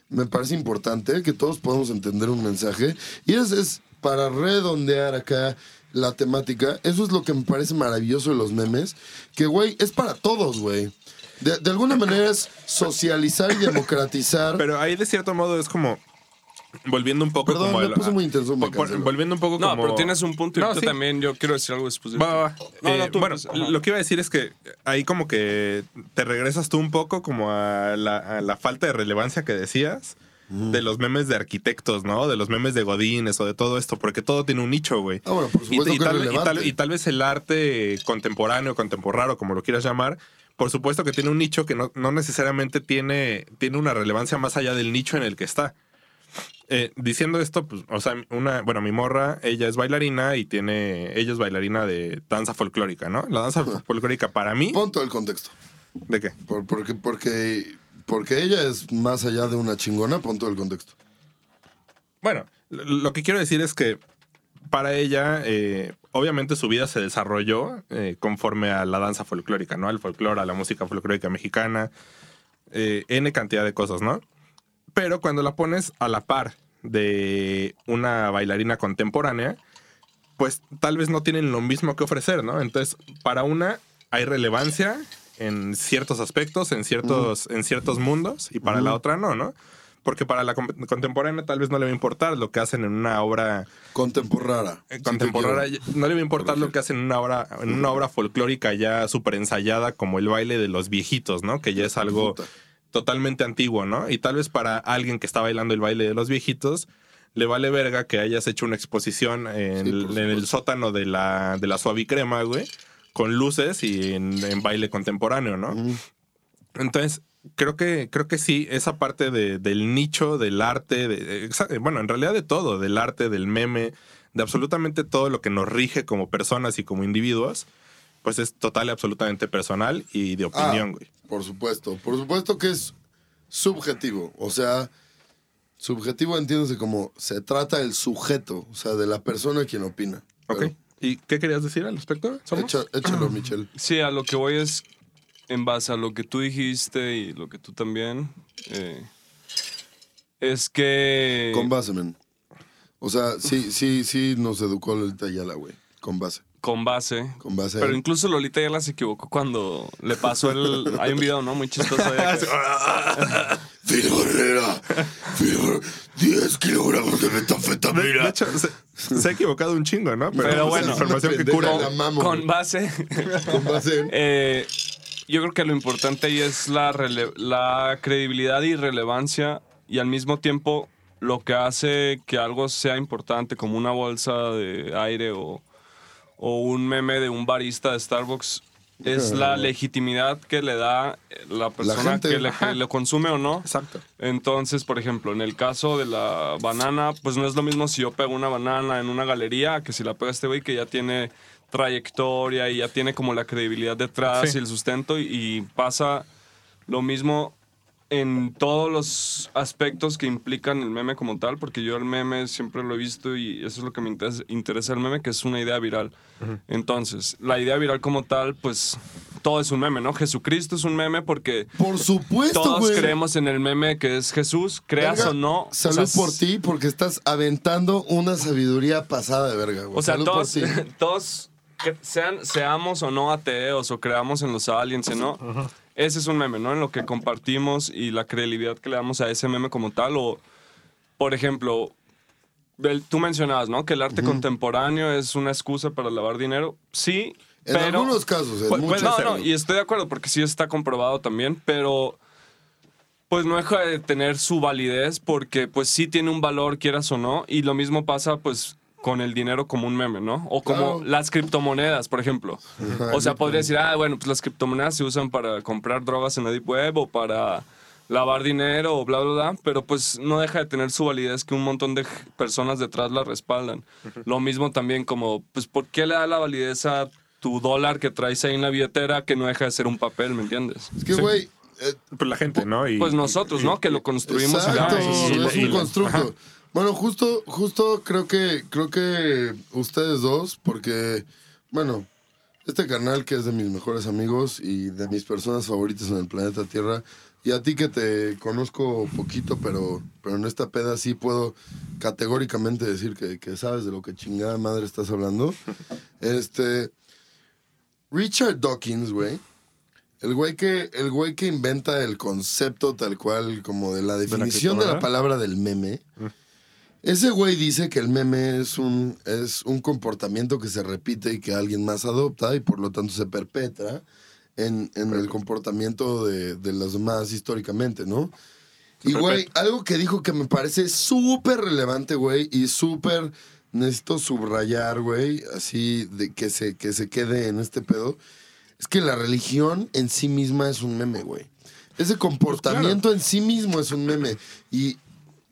me parece importante, que todos podamos entender un mensaje. Y es, es para redondear acá la temática, eso es lo que me parece maravilloso de los memes, que, güey, es para todos, güey. De, de alguna manera es socializar y democratizar. Pero ahí de cierto modo es como. Volviendo un poco Perdón, como. me puse muy intenso, me. Volviendo un poco No, como. pero tienes un punto y No, sí. también yo quiero decir algo después de Va, va, va. No, Eh, no, tú, bueno, pues, ajá. lo que iba a decir es que ahí como que te regresas tú un poco como a la, a la falta de relevancia que decías de los memes de arquitectos, ¿no? De los memes de godines o de todo esto, porque todo tiene un nicho, güey. Ah, bueno, por Y, supuesto y que es tal, y, tal, y tal vez el arte contemporáneo, contemporáneo, como lo quieras llamar, por supuesto que tiene un nicho que no, no necesariamente tiene, tiene una relevancia más allá del nicho en el que está. Eh, diciendo esto, pues, o sea, una, bueno, mi morra, ella es bailarina y tiene, ella es bailarina de danza folclórica, ¿no? La danza folclórica para mí, Pon todo el contexto. ¿de qué? Por- porque, porque, porque ella es más allá de una chingona, pon todo el contexto. Bueno, lo que quiero decir es que para ella, eh, obviamente su vida se desarrolló eh, conforme a la danza folclórica, ¿no? Al folclore, a la música folclórica mexicana, eh, N cantidad de cosas, ¿no? Pero cuando la pones a la par de una bailarina contemporánea, pues tal vez no tienen lo mismo que ofrecer, ¿no? Entonces, para una hay relevancia en ciertos aspectos, en ciertos, en ciertos mundos, y para la otra no, ¿no? Porque para la contemporánea tal vez no le va a importar lo que hacen en una obra Contemporánea. eh, contemporánea, no le va a importar lo que hacen en una obra, en una obra folclórica ya súper ensayada como el baile de los viejitos, ¿no? Que ya es algo Puta. Totalmente antiguo, ¿no? Y tal vez para alguien que está bailando el baile de los viejitos, le vale verga que hayas hecho una exposición en, Sí, el- en sótano de la, de la suavicrema, güey, con luces y en, en baile contemporáneo, ¿no? Entonces, creo que, creo que sí, esa parte de- del nicho, del arte, de- exa- bueno, en realidad de todo, del arte, del meme, de absolutamente todo lo que nos rige como personas y como individuos, pues es total y absolutamente personal y de opinión, Ah, güey. Por supuesto. Por supuesto que es subjetivo. O sea, subjetivo entiéndase como se trata del sujeto, o sea, de la persona quien opina. Ok. Pero ¿Y qué querías decir al respecto? Echa- échalo, Michelle. Sí, a lo que voy es en base a lo que tú dijiste y lo que tú también. eh, es que. Con base, men. O sea, sí, sí, sí nos educó Lolita Ayala, güey. Con base. Con base. Con base. Pero incluso Lolita ya se equivocó cuando le pasó el. Hay un video, ¿no? Muy chistoso. Figurera. Figurera. 10 kilogramos de De, de metanfetamina. hecho, se, se ha equivocado un chingo, ¿no? Pero bueno. información que cura. mamo, con base. Con base. eh, yo creo que lo importante ahí es la, rele- la credibilidad y relevancia y al mismo tiempo lo que hace que algo sea importante como una bolsa de aire o, o un meme de un barista de Starbucks es la legitimidad que le da la persona gente. que, le, que lo consume o no. Exacto. Entonces, por ejemplo, en el caso de la banana, pues no es lo mismo si yo pego una banana en una galería que si la pega este güey que ya tiene trayectoria y ya tiene como la credibilidad detrás Sí. y el sustento y, y pasa lo mismo en todos los aspectos que implican el meme como tal, porque yo el meme siempre lo he visto y eso es lo que me interesa, interesa el meme, que es una idea viral. Entonces, la idea viral como tal, pues todo es un meme, ¿no? Jesucristo es un meme porque Por supuesto, todos güey. creemos en el meme que es Jesús, creas Verga, o no. o Salud sea, por ti, porque estás aventando una sabiduría pasada de verga, güey. O sea, Salud todos, por ti. todos que sean, seamos o no ateos o creamos en los aliens, ¿no? Ese es un meme, ¿no? En lo que compartimos y la credibilidad que le damos a ese meme como tal. O, por ejemplo, el- tú mencionabas, ¿no? Que el arte contemporáneo es una excusa para lavar dinero. Sí, En pero... algunos casos, en Pu- muchos. puede No, no, y estoy de acuerdo porque sí está comprobado también, pero pues no deja de tener su validez porque pues sí tiene un valor, quieras o no, y lo mismo pasa pues con el dinero como un meme, ¿no? O como Claro. las criptomonedas, por ejemplo. O sea, podría decir, ah, bueno, pues las criptomonedas se usan para comprar drogas en la Deep Web o para lavar dinero o bla, bla, bla, pero pues no deja de tener su validez que un montón de personas detrás la respaldan. Lo mismo también como, pues, ¿por qué le da la validez a tu dólar que traes ahí en la billetera que no deja de ser un papel, ¿me entiendes? Es que, güey, eh, Pues la gente, ¿no? Y, Pues nosotros, ¿no? Que lo construimos y Exacto, y- y- es y- un constructo. Bueno, justo, justo creo que, creo que ustedes dos, porque, bueno, este canal que es de mis mejores amigos y de mis personas favoritas en el planeta Tierra, y a ti que te conozco poquito, pero, pero en esta peda sí puedo categóricamente decir que, que sabes de lo que chingada madre estás hablando. Este, Richard Dawkins, güey. El güey que, el güey que inventa el concepto tal cual, como de la definición de la palabra del meme. Ese güey dice que el meme es un, es un comportamiento que se repite y que alguien más adopta y por lo tanto se perpetra en, en el comportamiento de, de los demás históricamente, ¿no? Y güey, algo que dijo que me parece súper relevante, güey, y súper necesito subrayar, güey, así de que se, que se quede en este pedo, es que la religión en sí misma es un meme, güey. Ese comportamiento en sí mismo es un meme. Y,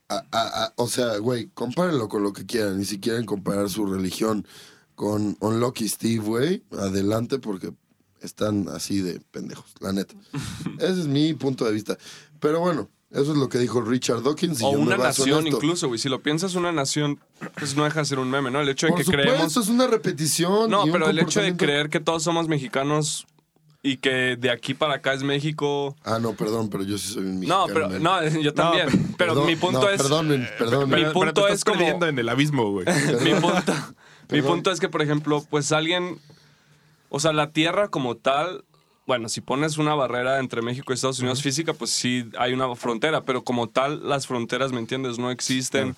a- a- a- o sea, güey, compárenlo con lo que quieran. Y si quieren comparar su religión con Unlucky Steve, güey, adelante porque están así de pendejos, la neta. Ese es mi punto de vista. Pero bueno, eso es lo que dijo Richard Dawkins. Y O yo una nación incluso, güey. Si lo piensas una nación, pues no deja de ser un meme, ¿no? El hecho de Por que supuesto, creemos... es una repetición. No, pero el hecho de creer que todos somos mexicanos y que de aquí para acá es México... Ah, no, perdón, pero yo sí soy un mexicano. No, pero man. no, yo también. pero Perdón, mi punto no, es... Perdonen, perdonen. Mi Pero- pero punto te estás es como- en el abismo, güey. mi punto, mi Perdón. punto es que, por ejemplo, pues alguien, o sea, la tierra como tal, bueno, si pones una barrera entre México y Estados Unidos física, pues sí hay una frontera, pero como tal las fronteras, ¿me entiendes? No existen.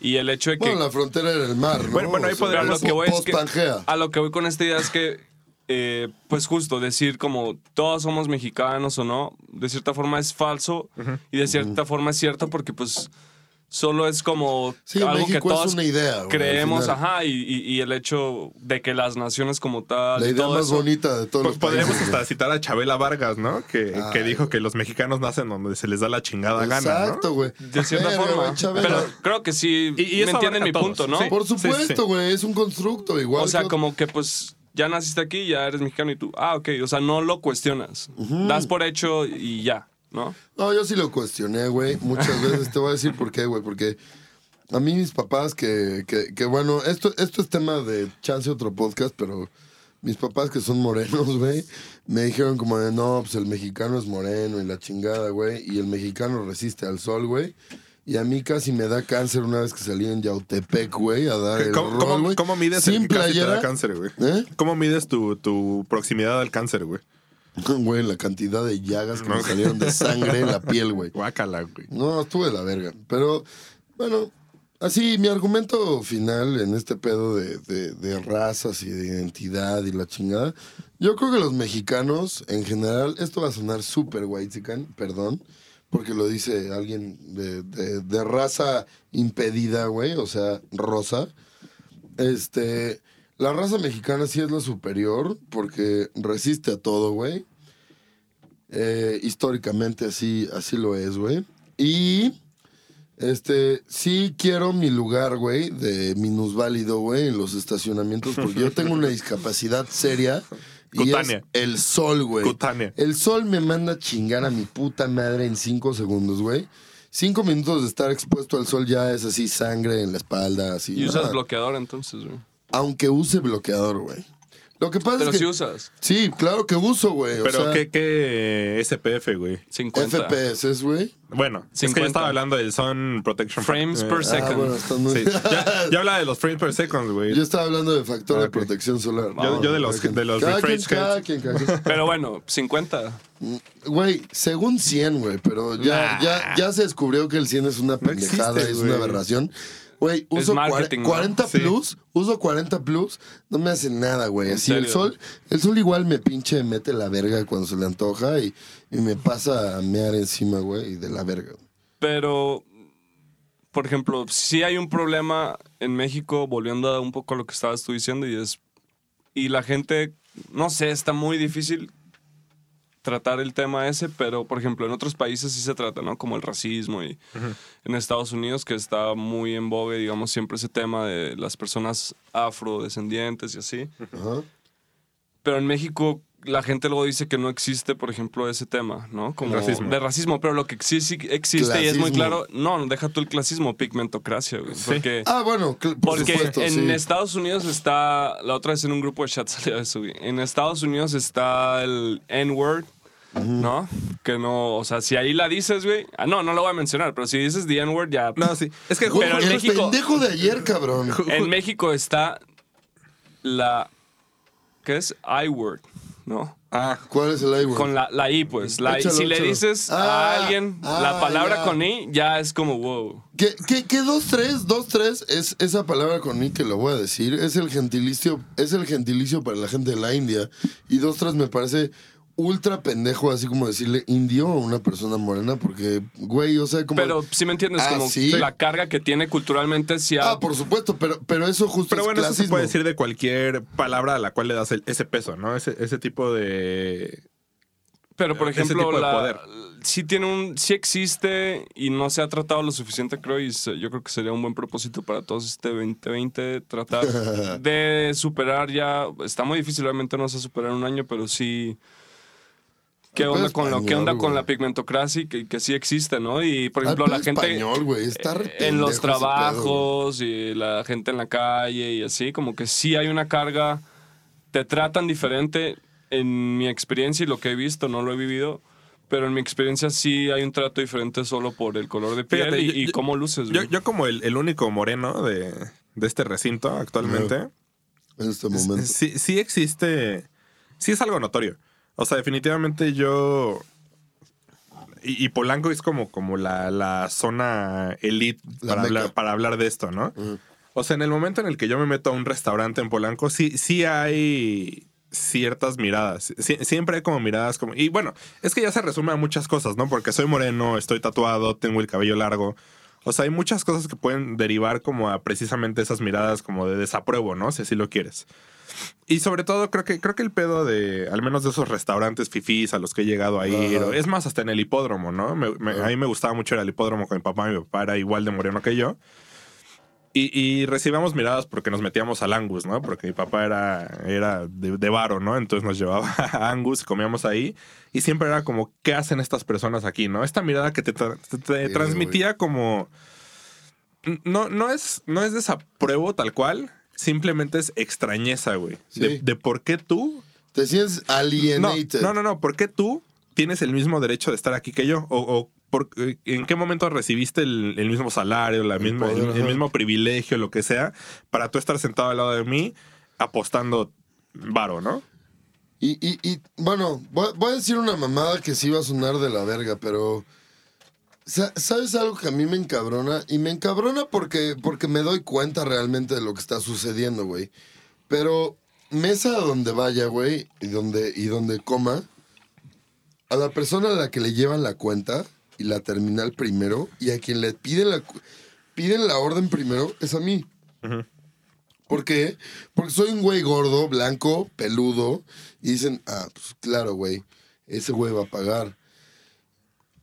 Y el hecho de que... Bueno, la frontera era el mar, ¿no? Bueno, bueno, ahí O sea, Pero a lo que voy es que, a lo que voy con esta idea es que, eh, pues justo decir como todos somos mexicanos o no, de cierta forma es falso y de cierta forma es cierto porque pues solo es como Sí, algo México que todos es una idea. güey, al creemos, ajá, y, y- y el hecho de que las naciones como tal, La idea todo más eso, bonita de todos Pues los podríamos países, hasta citar a Chabela Vargas, ¿no? Que, que Ay, dijo que los mexicanos nacen donde se les da la chingada gana, ¿no? Exacto, güey. de cierta Verga, forma. Chabela. Pero creo que sí, Y- y me entienden mi todos, punto, ¿no? sí. Por sí, supuesto, sí. güey, es un constructo igual. O sea, que- como que pues ya naciste aquí, ya eres mexicano y tú, ah, ok, o sea, no lo cuestionas. Das por hecho y ya, ¿no? No, yo sí lo cuestioné, güey. Muchas veces te voy a decir por qué, güey. Porque a mí mis papás que, que, que bueno, esto, esto es tema de chance otro podcast, pero mis papás que son morenos, güey, me dijeron como de, no, pues el mexicano es moreno y la chingada, güey. Y el mexicano resiste al sol, güey. Y a mí casi me da cáncer una vez que salí en Yautepec, güey, a dar el ¿Cómo, rol, cómo- cómo mides Sin el casi te da cáncer, güey? ¿Eh? ¿Cómo mides tu, tu proximidad al cáncer, güey? Güey, la cantidad de llagas que me salieron de sangre en la piel, güey. Guácala, güey. No, estuve de la verga. Pero, bueno, así, mi argumento final en este pedo de, de- de razas y de identidad y la chingada, Yo creo que los mexicanos, en general, esto va a sonar súper white perdón, porque lo dice alguien de, de- raza impedida, güey, o sea, rosa. Este, la raza mexicana sí es la superior porque resiste a todo, güey. Eh, históricamente así, así lo es, güey. Y este, sí quiero mi lugar, güey, de minusválido, güey, en los estacionamientos, porque yo tengo una discapacidad seria. Y es Cutánea. el sol, güey. Cutánea. El sol me manda a chingar a mi puta madre en cinco segundos, güey. Cinco minutos de estar expuesto al sol ya es así sangre en la espalda, así. Y usas bloqueador entonces, güey. Aunque use bloqueador, güey. Lo que pasa Pero es que... sí usas. Sí, claro que uso, güey. o Pero sea, ¿qué, qué SPF, güey? 50. FPS, güey. Bueno, es que 50. yo estaba hablando del Sun Protection Frames eh, per Ah, second. bueno, están muy... Sí. Ya, ya hablaba de los frames per second, güey. Yo estaba hablando de factor Ah, de ok. protección solar. Yo- yo de los- de los Cada quien, refresh cada heads. quien, cada quien. Pero bueno, 50. Güey, según 100, güey, pero ya, Nah. ya, ya se descubrió que el 100 es una pendejada, existe, es güey. una aberración. Güey, uso cuare- marketing, ¿no? 40 Sí. plus, uso 40 plus, no me hace nada, güey. ¿En Así el sol, el sol igual me pinche mete la verga cuando se le antoja y, y me pasa a mear encima, güey, de la verga. Pero, por ejemplo, sí hay un problema en México, volviendo a un poco a lo que estabas tú diciendo, y es. Y la gente, no sé, está muy difícil tratar el tema ese, pero por ejemplo en otros países sí se trata, ¿no? Como el racismo y en Estados Unidos que está muy en vogue, digamos, siempre ese tema de las personas afrodescendientes y así. Pero en México la gente luego dice que no existe, por ejemplo, ese tema, ¿no? Como Racismo. de racismo, pero lo que sí existe y es muy claro, no, deja tú el clasismo, pigmentocracia, güey. Porque, Ah, bueno, por porque supuesto, en sí. Estados Unidos está, la otra vez en un grupo de chat salió eso, güey. En Estados Unidos está el N-word, ¿no? Que no, o sea, si ahí la dices, güey, ah, no, no lo voy a mencionar, pero si dices the N-word ya... No, sí. Es que pero en el México- pendejo de ayer, cabrón. En México está la... ¿Qué es? I-word, ¿no? Ah, ¿Cuál es el I, güey? Con la, la I, pues. La I. Échalo, Si le dices Ah, a alguien ah, la palabra con I, ya es como wow. ¿Qué, qué, qué dos, tres? Dos, tres es esa palabra con I que lo voy a decir. Es el gentilicio, es el gentilicio para la gente de la India. Y dos, tres me parece ultra pendejo, así como decirle indio a una persona morena, porque, güey, o sea, como. Pero si me entiendes, Ah, como ¿sí? la carga que tiene culturalmente, si ha- Ah, por supuesto, pero, pero eso justo pero es bueno, eso se puede decir de cualquier palabra a la cual le das el- ese peso, ¿no? Ese, ese tipo de... Pero por ese ejemplo, la- poder. sí tiene un, sí existe y no se ha tratado lo suficiente, creo, y se- yo creo que sería un buen propósito para todos este 2020 tratar de superar ya. Está muy difícil, obviamente no se va a superar en un año, pero sí. ¿Qué onda pedo con lo, qué español, onda con güey. la pigmentocracia que, que sí existe, ¿no? Y por Al ejemplo, la gente español, güey, está en los ese pedo, trabajos y la gente en la calle y así, como que sí hay una carga, te tratan diferente. En mi experiencia y lo que he visto, no lo he vivido, pero en mi experiencia sí hay un trato diferente solo por el color de piel Fíjate, y, yo- y cómo luces. Yo, yo como el, el único moreno de, de este recinto actualmente, En este momento. sí, sí existe, sí es algo notorio. O sea, definitivamente yo... Y, y Polanco es como, como la, la zona elite La para hablar, para hablar de esto, ¿no? O sea, en el momento en el que yo me meto a un restaurante en Polanco, sí, sí hay ciertas miradas. Sie- siempre hay como miradas como... Y bueno, es que ya se resume a muchas cosas, ¿no? Porque soy moreno, estoy tatuado, tengo el cabello largo. O sea, hay muchas cosas que pueden derivar como a precisamente esas miradas como de desapruebo, ¿no? Si así lo quieres. Y sobre todo creo que creo que el pedo de al menos de esos restaurantes fifís a los que he llegado a ir, Ajá. es más hasta en el hipódromo, ¿no? Me- me- a mí me gustaba mucho ir al hipódromo con mi papá, mi papá era igual de moreno que yo. Y, y recibíamos miradas porque nos metíamos al Angus, ¿no? Porque mi papá era, era de, de varo, ¿no? Entonces nos llevaba a Angus, comíamos ahí. Y siempre era como, ¿qué hacen estas personas aquí, no? Esta mirada que te, tra- te- te Sí, transmitía como... No, no, es, no es desapruebo tal cual, simplemente es extrañeza, güey. Sí. De, de por qué tú... Te sientes No, alienated. no, no, no, ¿por qué tú tienes el mismo derecho de estar aquí que yo? O, o por- ¿En qué momento recibiste el, el mismo salario, la El misma, poder, el, mismo privilegio, lo que sea, para tú estar sentado al lado de mí apostando varo, ¿no? Y, y, y bueno, voy, voy a decir una mamada que sí va a sonar de la verga, pero. Sa- ¿Sabes algo que a mí me encabrona? Y me encabrona porque, porque me doy cuenta realmente de lo que está sucediendo, güey. Pero mesa donde vaya, güey, y donde, y donde coma, a la persona a la que le llevan la cuenta y la terminal primero, y a quien le piden la, piden la orden primero, es a mí. ¿Por qué? Porque soy un güey gordo, blanco, peludo, y dicen, ah, pues claro, güey, ese güey va a pagar.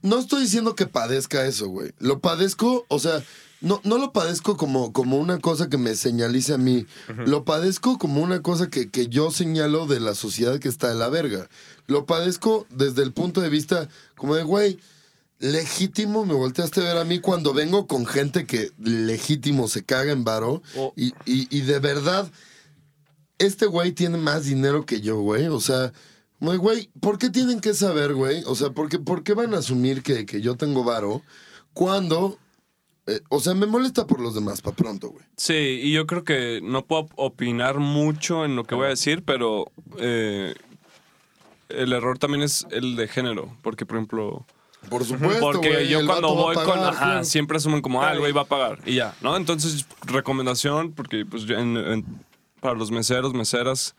No estoy diciendo que padezca eso, güey. Lo padezco, o sea, no, no lo padezco como, como una cosa que me señalice a mí. Lo padezco como una cosa que, que yo señalo de la sociedad que está de la verga. Lo padezco desde el punto de vista como de, güey, legítimo me volteaste a ver a mí cuando vengo con gente que legítimo se caga en varo. Y, y, y de verdad, este güey tiene más dinero que yo, güey. O sea, güey, güey, ¿por qué tienen que saber, güey? O sea, ¿por qué, por qué van a asumir que, que yo tengo varo cuando... eh, o sea, me molesta por los demás, pa' pronto, güey. Sí, y yo creo que no puedo opinar mucho en lo que voy a decir, pero eh, el error también es el de género, porque por ejemplo... Por supuesto, Porque yo cuando voy con, ajá, claro. siempre asumen como, ah, el güey va a pagar y ya, ¿no? Entonces, recomendación, porque pues yo en- en- para los meseros, meseras,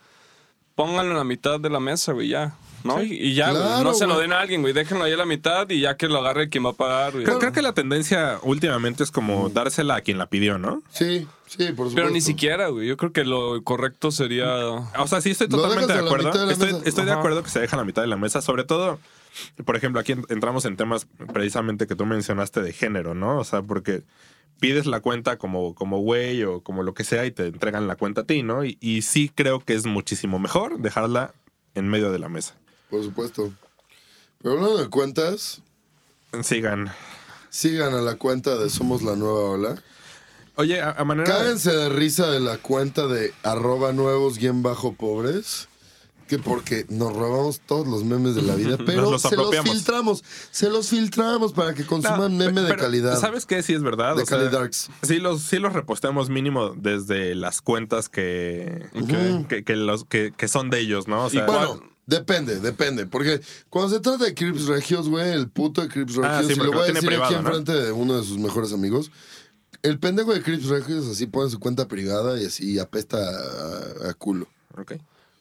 pónganlo en la mitad de la mesa, güey, ya, ¿no? Y, y ya, Claro, no se lo den a alguien, güey, déjenlo ahí a la mitad y ya que lo agarre quien va a pagar, güey. Creo, creo que la tendencia últimamente es como dársela a quien la pidió, ¿no? Sí, sí, por supuesto. Pero ni siquiera, güey, yo creo que lo correcto sería... O sea, sí estoy totalmente de acuerdo. de estoy mesa. estoy de acuerdo que se deja a la mitad de la mesa. Sobre todo, por ejemplo, aquí en- entramos en temas precisamente que tú mencionaste de género, ¿no? O sea, porque pides la cuenta como como güey o como lo que sea y te entregan la cuenta a ti, ¿no? Y, y sí creo que es muchísimo mejor dejarla en medio de la mesa. Por supuesto. Pero hablando de cuentas, Sigan. sigan a la cuenta de Somos la Nueva Ola. Oye, a, a manera... de- Cáguense de risa de la cuenta de arroba nuevos guion bajo pobres. Que porque nos robamos todos los memes de la vida, pero los se los filtramos. Se los filtramos para que No, consuman pe- meme de calidad. ¿Sabes qué? Sí es verdad. De o sea, sí los, sí los reposteamos mínimo desde las cuentas que, que, que los, que, que son de ellos, ¿no? O sea, Bueno, depende, depende. Porque cuando se trata de Crips Regios, güey, el puto de Crips Regios, Ah, sí, y lo voy a decir aquí ¿no? enfrente de uno de sus mejores amigos. El pendejo de Crips Regios así pone su cuenta privada y así apesta a, a culo. ok.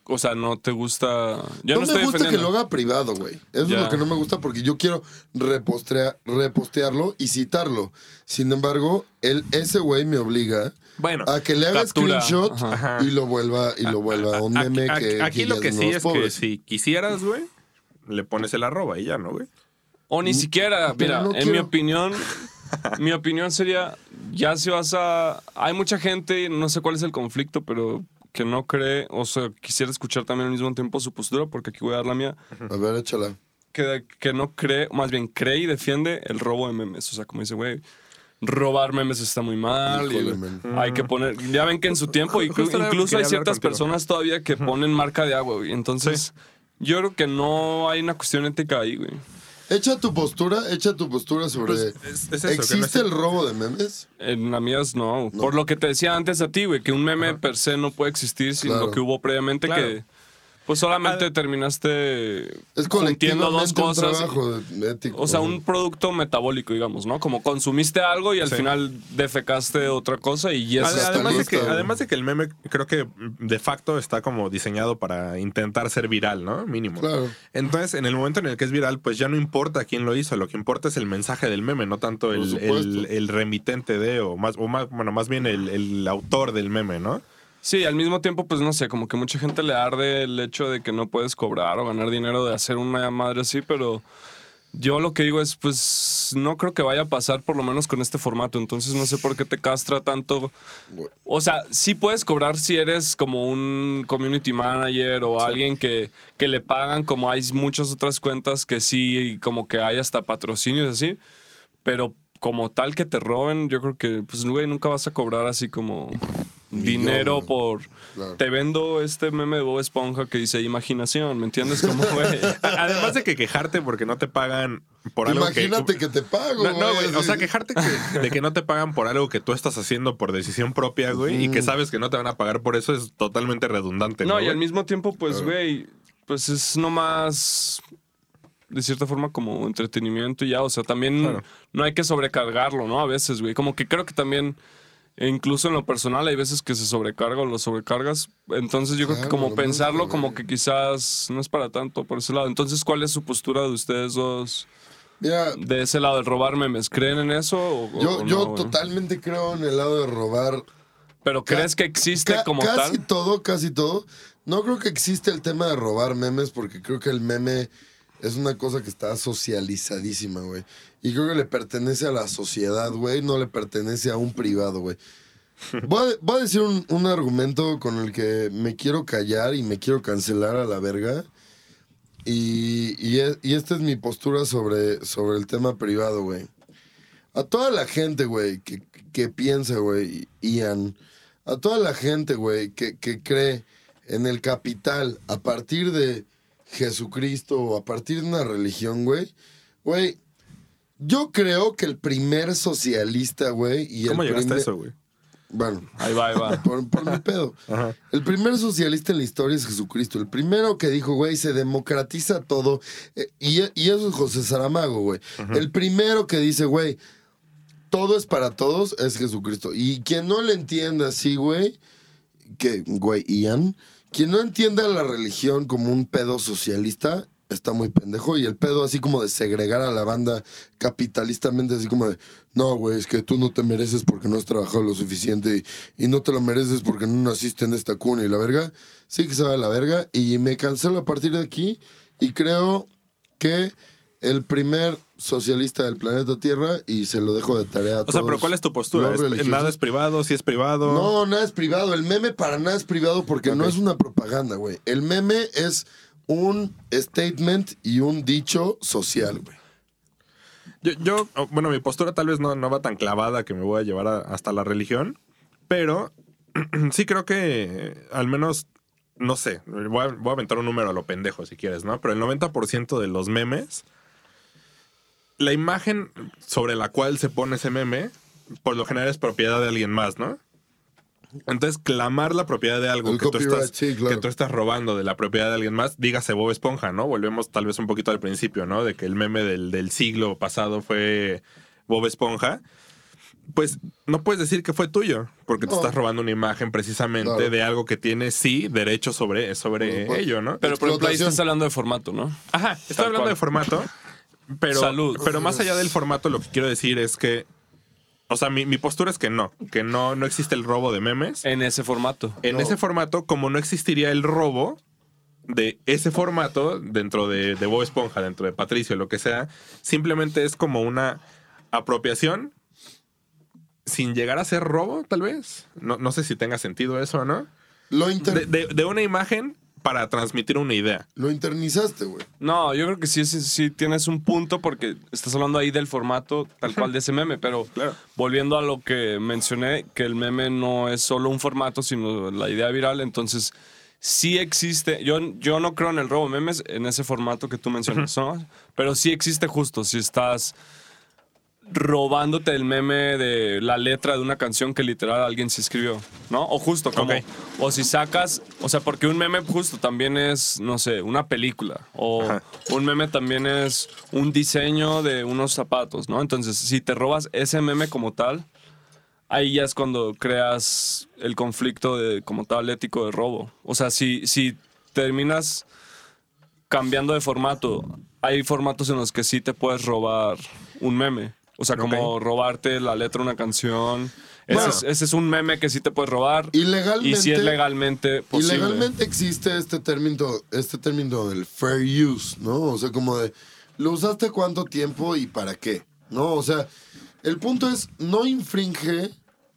O sea, no te gusta... Yo no, no, me estoy gusta que lo haga privado, güey. Eso es lo que no me gusta porque yo quiero repostearlo y citarlo. Sin embargo, el, ese güey me obliga Bueno, a que le haga captura. screenshot Ajá. y lo vuelva y lo vuelva a un meme aquí, que aquí lo que sí es que si quisieras, güey, le pones el arroba y ya, ¿no, güey? O ni siquiera, Mm, Pero mira, no en mi opinión, mi opinión sería, ya si vas a... Hay mucha gente, no sé cuál es el conflicto, pero que no cree, o sea, quisiera escuchar también al mismo tiempo su postura, porque aquí voy a dar la mía, A ver, échala. que, que no cree, más bien cree y defiende el robo de memes. O sea, como dice, güey, robar memes está muy mal. y Híjole, hay que poner, ya ven que en su tiempo, incluso quería hay ciertas contigo. personas todavía que ponen marca de agua, güey. Entonces, yo creo que no hay una cuestión ética ahí, güey. Echa tu postura, echa tu postura sobre... Pues, es- es eso, que no ¿Existe el robo de memes? En la mía es no. Por lo que te decía antes a ti, güey, que un meme per se no puede existir sin Claro. lo que hubo previamente, Claro. que pues solamente Ah, terminaste Es dos un cosas. ético. O sea, un producto metabólico, digamos, ¿no? Como consumiste algo y al Sí. final defecaste otra cosa y eso está Además de, que, además de que el meme creo que de facto está como diseñado para intentar ser viral, ¿no? Mínimo. Claro. Entonces, en el momento en el que es viral, pues ya no importa quién lo hizo, lo que importa es el mensaje del meme, no tanto el remitente de, o más, o más, bueno, más bien el, el autor del meme, ¿no? Sí, al mismo tiempo, pues no sé, como que mucha gente le arde el hecho de que no puedes cobrar o ganar dinero de hacer una madre así, pero yo lo que digo es, pues no creo que vaya a pasar por lo menos con este formato, entonces no sé por qué te castra tanto. O sea, sí puedes cobrar si eres como un community manager o alguien que, que le pagan, como hay muchas otras cuentas que sí, como que hay hasta patrocinios así, pero como tal que te roben, yo creo que, pues, güey, nunca vas a cobrar así como dinero por... Claro. Te vendo este meme de Bob Esponja que dice imaginación, ¿me entiendes? Como, güey. Además de que quejarte porque no te pagan por algo que... Imagínate que, te pago, No, no, güey. O sea, quejarte que- de que no te pagan por algo que tú estás haciendo por decisión propia, güey, y que sabes que no te van a pagar por eso es totalmente redundante. No, No, y güey? al mismo tiempo, pues, Claro. güey, pues es nomás de cierta forma como entretenimiento y ya, o sea, también Claro. no hay que sobrecargarlo, ¿no? A veces, güey, como que creo que también E incluso en lo personal hay veces que se sobrecarga o lo sobrecargas. Entonces yo creo que como lo pensarlo como que quizás no es para tanto por ese lado. Entonces, ¿cuál es su postura de ustedes dos Mira, de ese lado de robar memes? ¿Creen en eso o, yo, o yo no, totalmente creo en el lado de robar ¿Pero crees que existe como casi tal? todo, casi todo. No creo que existe el tema de robar memes porque creo que el meme es una cosa que está socializadísima, güey. Y creo que le pertenece a la sociedad, güey, no le pertenece a un privado, güey. Voy a, voy a decir un, un argumento con el que me quiero callar y me quiero cancelar a la verga. Y, y, e- y esta es mi postura sobre, sobre el tema privado, güey. A toda la gente, güey, que, que piensa, güey, Ian, a toda la gente, güey, que, que cree en el capital a partir de Jesucristo o a partir de una religión, güey, güey, yo creo que el primer socialista, güey, y ¿Cómo el llegaste a eso, güey? Bueno, Ahí va, ahí va. por, por mi pedo. Ajá. El primer socialista en la historia es Jesucristo. El primero que dijo, güey, se democratiza todo. Eh, y, y eso es José Saramago, güey. El primero que dice, güey, todo es para todos es Jesucristo. Y quien no le entienda así, güey, que, güey, Ian, quien no entienda la religión como un pedo socialista, está muy pendejo. Y el pedo así como de segregar a la banda capitalistamente, así como de, no, güey, es que tú no te mereces porque no has trabajado lo suficiente y, y no te lo mereces porque no naciste en esta cuna y la verga, sí que se va a la verga. Y me cancelo a partir de aquí y creo que el primer socialista del planeta Tierra, y se lo dejo de tarea a O sea, pero ¿cuál es tu postura? ¿Es-. ¿Nada es privado? ¿Si es privado? No, nada es privado. El meme para nada es privado porque no es una propaganda, güey. El meme es un statement y un dicho social, güey. Yo, yo, bueno, mi postura tal vez no, no va tan clavada que me voy a llevar hasta la religión, pero sí creo que eh, al menos, no sé, voy a, voy a aventar un número a lo pendejo si quieres, ¿no? Pero el 90% de los memes, la imagen sobre la cual se pone ese meme, por lo general es propiedad de alguien más, ¿no? Entonces, clamar la propiedad de algo que tú, estás, sí, claro. que tú estás robando de la propiedad de alguien más, dígase Bob Esponja, ¿no? Volvemos tal vez un poquito al principio, ¿no? De que el meme del, del siglo pasado fue Bob Esponja. Pues no puedes decir que fue tuyo, porque te No. estás robando una imagen precisamente Claro. de algo que tiene, sí, derecho sobre, sobre Bueno, pues, ello, ¿no? Pero por ejemplo, ahí estás hablando de formato, ¿no? Ajá, estoy hablando cual. de formato, pero, Salud. pero más allá del formato, lo que quiero decir es que, o sea, mi, mi postura es que no, que no, no existe el robo de memes. En ese formato. En No. ese formato, como no existiría el robo de ese formato dentro de, de Bob Esponja, dentro de Patricio, lo que sea, simplemente es como una apropiación sin llegar a ser robo, tal vez. No, no sé si tenga sentido eso o no. Lo, inter- De, de- de una imagen para transmitir una idea. lo internizaste, güey. No, yo creo que sí, sí, sí tienes un punto porque estás hablando ahí del formato tal cual de ese meme, pero Claro. volviendo a lo que mencioné, que el meme no es solo un formato, sino la idea viral, entonces sí existe, yo, yo no creo en el robo de memes en ese formato que tú mencionas, ¿no? Pero sí existe justo si estás robándote el meme de la letra de una canción que literal alguien se escribió, ¿no? O justo como, o si sacas, o sea, porque un meme justo también es, no sé, una película, o Ajá. un meme también es un diseño de unos zapatos, ¿no? Entonces, si te robas ese meme como tal, ahí ya es cuando creas el conflicto de, como tal ético de robo. O sea, si, si terminas cambiando de formato, hay formatos en los que sí te puedes robar un meme. O sea, como robarte la letra de una canción. Ese, Bueno. es, ese es un meme que sí te puedes robar. Ilegalmente- Y si es legalmente posible. Ilegalmente existe este término, este término del fair use, ¿no? O sea, como de, ¿lo usaste cuánto tiempo y para qué? ¿No? O sea, el punto es, no infringe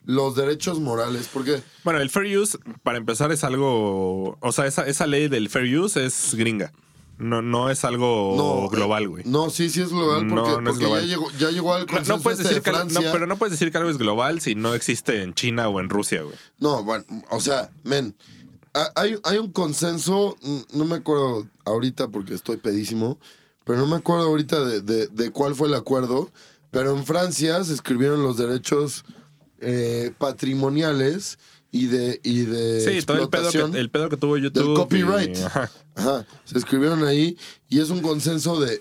los derechos morales, porque Bueno, el fair use, para empezar, es algo. O sea, esa, esa ley del fair use es gringa. No, no es algo no, global, güey. No, sí, sí es global, porque, no es porque global. Ya, llegó, ya llegó al consenso no puedes este decir de que, no, pero no puedes decir que algo es global si no existe en China o en Rusia, güey. No, bueno, o sea, men, ha- hay, hay un consenso, no me acuerdo ahorita porque estoy pedísimo, pero no me acuerdo ahorita de, de- de cuál fue el acuerdo, pero en Francia se escribieron los derechos eh, patrimoniales y de, y de Sí, todo el pedo, que, el pedo que tuvo YouTube. del copyright. y- ajá. Ajá, se escribieron ahí y es un consenso de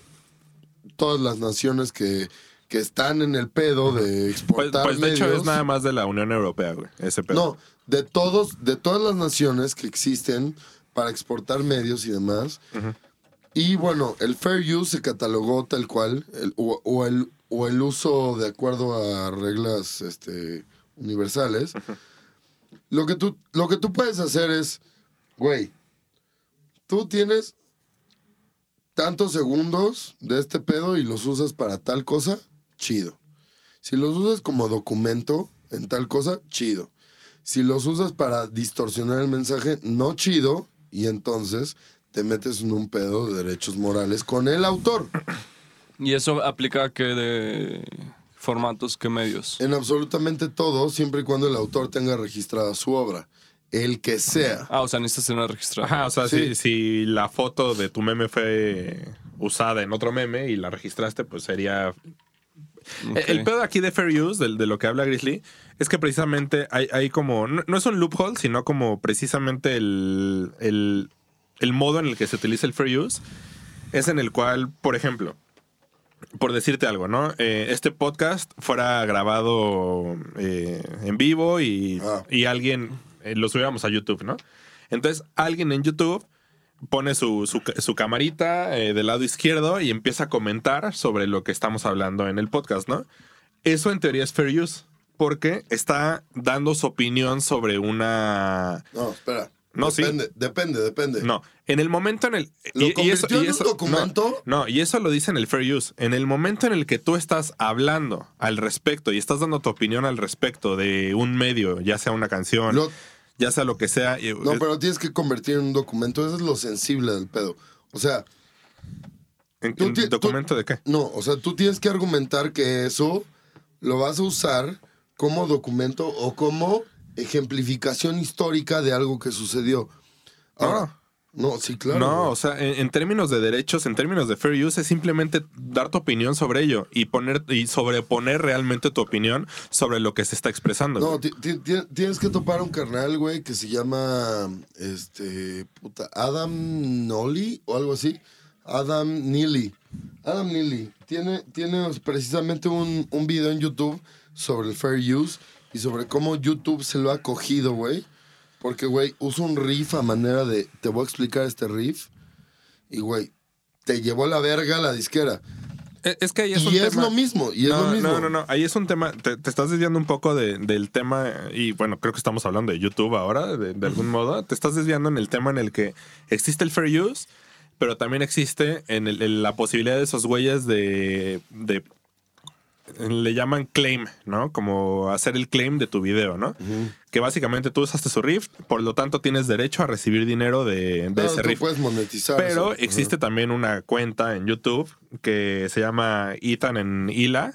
todas las naciones que, que están en el pedo de Pues, exportar pues de hecho es nada más de la Unión Europea, güey. Ese pedo. No, de todos, de todas las naciones que existen para exportar medios y demás. Y bueno, el fair use se catalogó tal cual, el- o, o el, o el uso de acuerdo a reglas este, universales. Lo que, tú, lo que tú puedes hacer es, güey, tú tienes tantos segundos de este pedo y los usas para tal cosa, chido. Si los usas como documento en tal cosa, chido. Si los usas para distorsionar el mensaje, no chido. Y entonces te metes en un pedo de derechos morales con el autor. ¿Y eso aplica a qué de formatos, qué medios? En absolutamente todo, siempre y cuando el autor tenga registrada su obra. El que sea. Ah, o sea, necesitas tener registrado. Ajá, o sea, Sí. si, si la foto de tu meme fue usada en otro meme y la registraste, pues sería... El pedo aquí de Fair Use, de, de lo que habla Grizzly, es que precisamente hay, hay como... No, no es un loophole, sino como precisamente el, el, el modo en el que se utiliza el Fair Use es en el cual, por ejemplo, por decirte algo, ¿no? Eh, este podcast fuera grabado eh, en vivo y, Ah. y alguien eh, lo subiéramos a YouTube, ¿no? Entonces, alguien en YouTube pone su, su, su camarita del lado izquierdo y empieza a comentar sobre lo que estamos hablando en el podcast, ¿no? Eso en teoría es fair use, porque está dando su opinión sobre una... No, espera. No, sí. depende, depende, depende. No, en el momento en el... ¿Lo convirtió en un documento? No, no, y eso lo dice en el fair use. En el momento en el que tú estás hablando al respecto y estás dando tu opinión al respecto de un medio, ya sea una canción, Lo- ya sea lo que sea... y- no, pero tienes que convertir en un documento. Eso es lo sensible del pedo. O sea, ¿En, en ti- tú- documento de qué? No, o sea, tú tienes que argumentar que eso lo vas a usar como documento o como ejemplificación histórica de algo que sucedió. Ahora, no, sí, claro. no, güey. o sea, en, en términos de derechos, en términos de fair use, es simplemente dar tu opinión sobre ello y poner y sobreponer realmente tu opinión sobre lo que se está expresando. No, tienes que topar un carnal, güey, que se llama, este, puta, Adam Nolly o algo así. Adam Neely. Adam Neely. Tiene, tiene precisamente un, un video en YouTube sobre el fair use y sobre cómo YouTube se lo ha cogido, güey. Porque, güey, usa un riff a manera de, te voy a explicar este riff. Y, güey, te llevó la verga la disquera. Es es que ahí es y un es tema- lo mismo, y es no, lo mismo. No, no, no. Ahí es un tema. Te, te estás desviando un poco de- del tema. Y bueno, creo que estamos hablando de YouTube ahora, de, de algún modo. Te estás desviando en el tema en el que existe el fair use, pero también existe en, el- en la posibilidad de esos güeyes de, de- Le llaman claim, ¿no? Como hacer el claim de tu video, ¿no? Que básicamente tú usaste su riff, por lo tanto tienes derecho a recibir dinero de, de Claro, ese riff. puedes monetizar. Pero eso. existe también una cuenta en YouTube que se llama Ethan en Hila.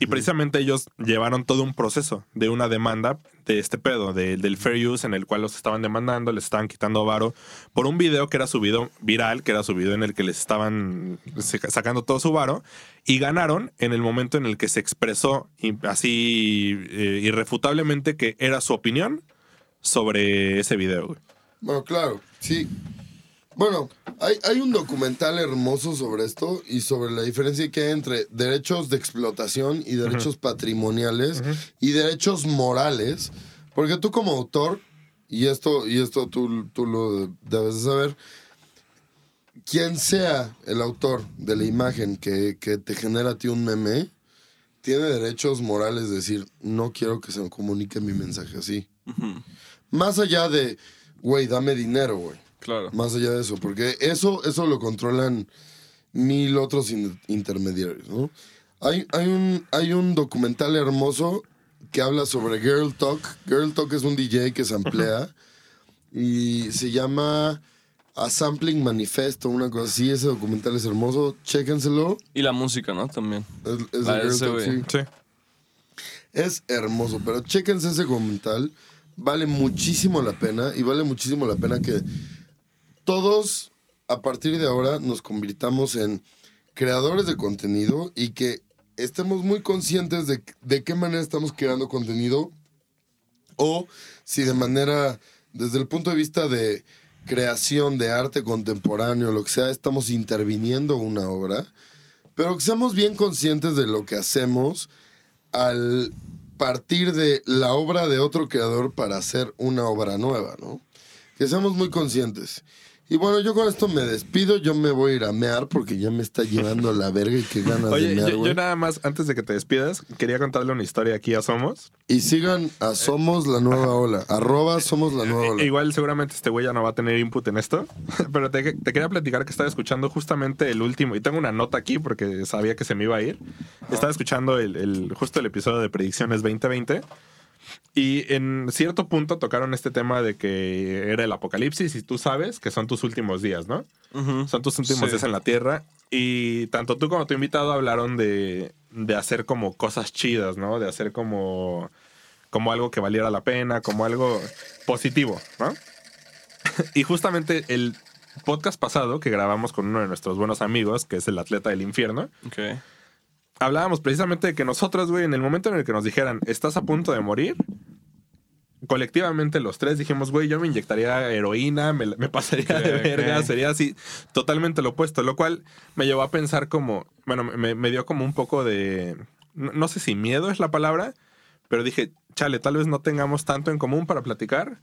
Y precisamente ellos llevaron todo un proceso de una demanda de este pedo, de- del fair use en el cual los estaban demandando, les estaban quitando varo por un video que era subido viral, que era subido en el que les estaban sacando todo su varo y ganaron en el momento en el que se expresó así eh, irrefutablemente que era su opinión sobre ese video. Bueno, claro, sí. Bueno, hay, hay un documental hermoso sobre esto y sobre la diferencia que hay entre derechos de explotación y derechos patrimoniales y derechos morales. Porque tú como autor, y esto, y esto tú, tú lo debes de saber, quien sea el autor de la imagen que, que te genera a ti un meme, tiene derechos morales de decir, no quiero que se me comunique mi mensaje así. Más allá de, güey, dame dinero, güey. Claro. Más allá de eso, porque eso, eso lo controlan mil otros in- intermediarios, ¿no? Hay, hay, un, hay un documental hermoso que habla sobre Girl Talk. Girl Talk es un DJ que se emplea y se llama A Sampling Manifesto, una cosa así. Ese documental es hermoso. Chéquenselo. Y la música, ¿no? También. Es, es La Girl ese Talk, güey. sí. Sí. Es hermoso, pero chéquense ese documental. Vale muchísimo la pena y vale muchísimo la pena que todos a partir de ahora nos convirtamos en creadores de contenido y que estemos muy conscientes de, de qué manera estamos creando contenido o si de manera, desde el punto de vista de creación de arte contemporáneo, lo que sea, estamos interviniendo una obra, pero que seamos bien conscientes de lo que hacemos al partir de la obra de otro creador para hacer una obra nueva, ¿no? Que seamos muy conscientes. Y bueno, yo con esto me despido, yo me voy a ir a mear porque ya me está llevando la verga y qué ganas Oye, de mear, yo, yo nada más, antes de que te despidas, quería contarle una historia aquí a Somos. Y sigan a Somos la Nueva Ola, arroba Somos la Nueva Ola. Igual seguramente este güey ya no va a tener input en esto, pero te, te quería platicar que estaba escuchando justamente el último, y tengo una nota aquí porque sabía que se me iba a ir. Estaba escuchando el, el- justo el episodio de Predicciones 2020 y en cierto punto tocaron este tema de que era el apocalipsis y tú sabes que son tus últimos días, ¿no? Son tus últimos Sí. días en la Tierra. Y tanto tú como tu invitado hablaron de, de hacer como cosas chidas, ¿no? De hacer como, como algo que valiera la pena, como algo positivo, ¿no? y justamente el podcast pasado que grabamos con uno de nuestros buenos amigos, que es el atleta del infierno, hablábamos precisamente de que nosotros, güey, en el momento en el que nos dijeran, estás a punto de morir, colectivamente los tres dijimos, güey, yo me inyectaría heroína, me, me pasaría de verga, sería así, totalmente lo opuesto, lo cual me llevó a pensar como, bueno, me, me dio como un poco de, no, no sé si miedo es la palabra, pero dije, chale, tal vez no tengamos tanto en común para platicar.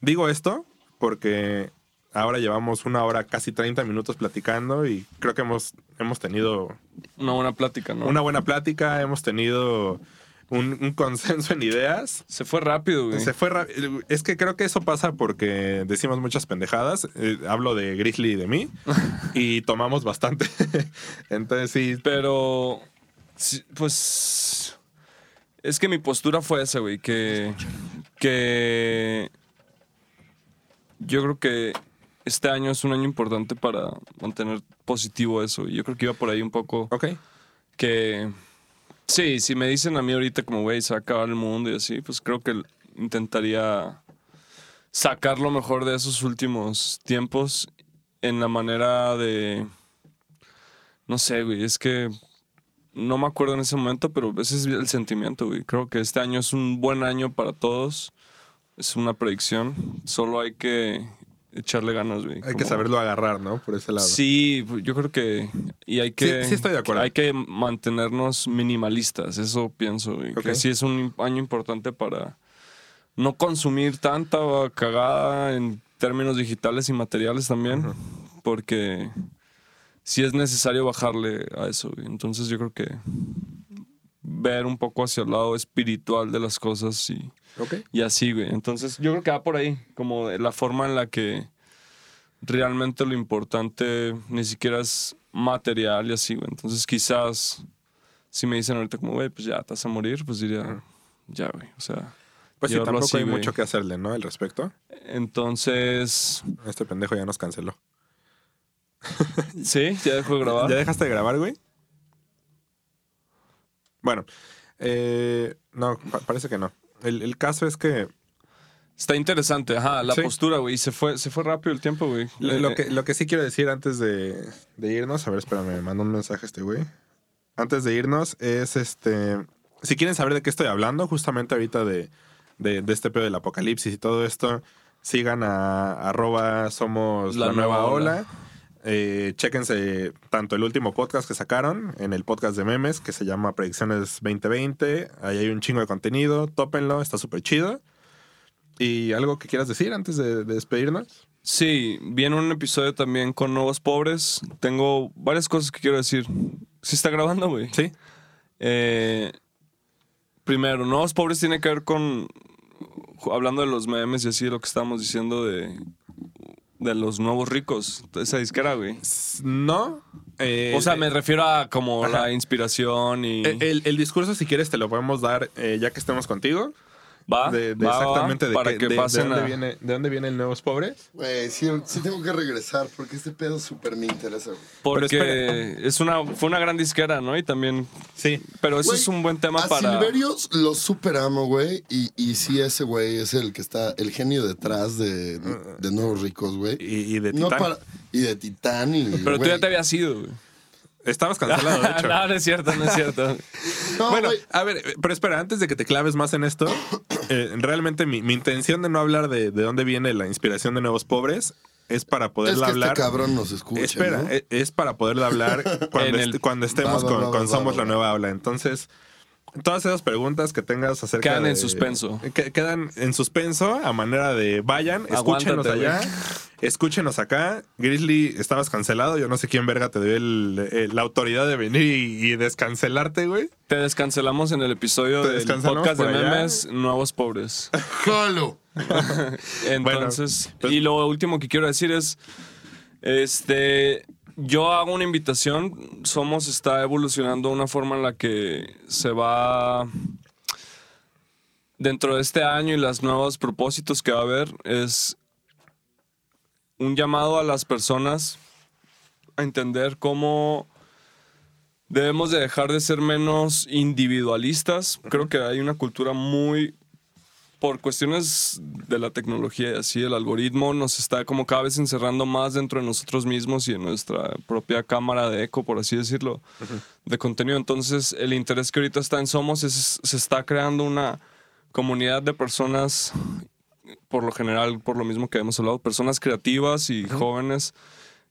Digo esto porque ahora llevamos una hora, casi 30 minutos platicando y creo que hemos, hemos tenido Una buena plática, ¿no? una buena plática, hemos tenido un, un consenso en ideas. Se fue rápido, güey. Se fue es que creo que eso pasa porque decimos muchas pendejadas. Eh, hablo de Grizzly y de mí y tomamos bastante. Entonces sí, Pero, pues, es que mi postura fue esa, güey, que, que yo creo que este año es un año importante para mantener positivo eso. Y yo creo que iba por ahí un poco ok. que, sí, si me dicen a mí ahorita como, güey, se va a acabar el mundo y así, pues creo que intentaría sacar lo mejor de esos últimos tiempos en la manera de... No sé, güey, es que no me acuerdo en ese momento, pero ese es el sentimiento, güey. Creo que este año es un buen año para todos. Es una predicción. Solo hay que echarle ganas, güey. Hay que Como- saberlo agarrar, ¿no? Por ese lado. Sí, pues, yo creo que. Y hay que. Sí, sí estoy de acuerdo. Hay que mantenernos minimalistas. Eso pienso, güey. Ok. Que sí es un año importante para no consumir tanta cagada en términos digitales y materiales también. Porque sí es necesario bajarle a eso, güey. Entonces yo creo que ver un poco hacia el lado espiritual de las cosas y, Ok. y así, güey. Entonces yo creo que va por ahí, como la forma en la que realmente lo importante ni siquiera es material y así, güey. Entonces quizás si me dicen ahorita como, güey, pues ya te vas a morir, pues diría, ya, güey. O sea, Pues sí, tampoco así, hay güey. mucho que hacerle, ¿no? Al respecto. Entonces, Este pendejo ya nos canceló. sí, ya dejo de grabar. ¿Ya dejaste de grabar, güey? Bueno, eh, no, pa- parece que no. El, el caso es que Está interesante, ajá, la Sí. postura, güey. Se fue, se fue rápido el tiempo, güey. lo, Eh, lo eh, que lo que sí quiero decir antes de, de irnos, a ver, espérame, me mandó un mensaje este güey. Antes de irnos, es este. Si quieren saber de qué estoy hablando, justamente ahorita de, de, de este pedo del apocalipsis y todo esto, sigan a arroba somos la, La nueva Nueva ola. Ola. Eh, chéquense tanto el último podcast que sacaron en el podcast de memes que se llama Predicciones 2020. Ahí hay un chingo de contenido, tópenlo, está súper chido. ¿Y algo que quieras decir antes de, de despedirnos? Sí, viene un episodio también con Nuevos Pobres. Tengo varias cosas que quiero decir. ¿Sí está grabando, güey? Sí. Eh, primero, Nuevos Pobres tiene que ver con. Hablando de los memes y así, lo que estábamos diciendo de. De los nuevos ricos. Esa disquera, güey. No. eh, O sea, me refiero a como Ajá. la inspiración y. el, el- el discurso, si quieres, te lo podemos dar eh, ya que estemos contigo. Va, De, de va, va, exactamente de, para qué- que de- de pasen dónde a- viene, de dónde viene el Nuevos Pobres. Güey, sí, sí tengo que regresar porque este pedo súper me interesa, güey. Porque es una, fue una gran disquera, ¿no? Y también. Sí. Pero eso es un buen tema a para. Silverios lo super amo, güey. Y, y sí, ese güey es el que está, el genio detrás de, de Nuevos Ricos, güey. Y, y de No Titán. para- y de Titán y. Pero tú ya te habías ido, güey. Estabas cancelado, de hecho. no, no es cierto, no es cierto. No, bueno, a ver, pero espera, antes de que te claves más en esto, eh, realmente mi, mi intención de no hablar de, de dónde viene la inspiración de Nuevos Pobres es para Es poderla que hablar. este cabrón nos escucha. Espera, ¿no? e- es para poderla hablar cuando, En el- est- cuando estemos Va, va, con, va, con va, Somos va, la va. Nueva Habla. Entonces, todas esas preguntas que tengas acerca Quedan de- en suspenso. que- quedan en suspenso a manera de vayan, escúchenos Aguántate, allá, güey. escúchenos acá. Grizzly, estabas cancelado. Yo no sé quién verga te dio el- el- la autoridad de venir y, y descancelarte, güey. Te descancelamos en el episodio del podcast de allá. memes Nuevos Pobres. ¡Jalo! Entonces, pues- y lo último que quiero decir es, este, yo hago una invitación, Somos está evolucionando una forma en la que se va, dentro de este año y los nuevos propósitos que va a haber, es un llamado a las personas a entender cómo debemos de dejar de ser menos individualistas. Creo que hay una cultura muy por cuestiones de la tecnología y así, el algoritmo nos está como cada vez encerrando más dentro de nosotros mismos y en nuestra propia cámara de eco, por así decirlo, de contenido. Entonces, el interés que ahorita está en Somos es, se está creando una comunidad de personas, por lo general, por lo mismo que hemos hablado, personas creativas y jóvenes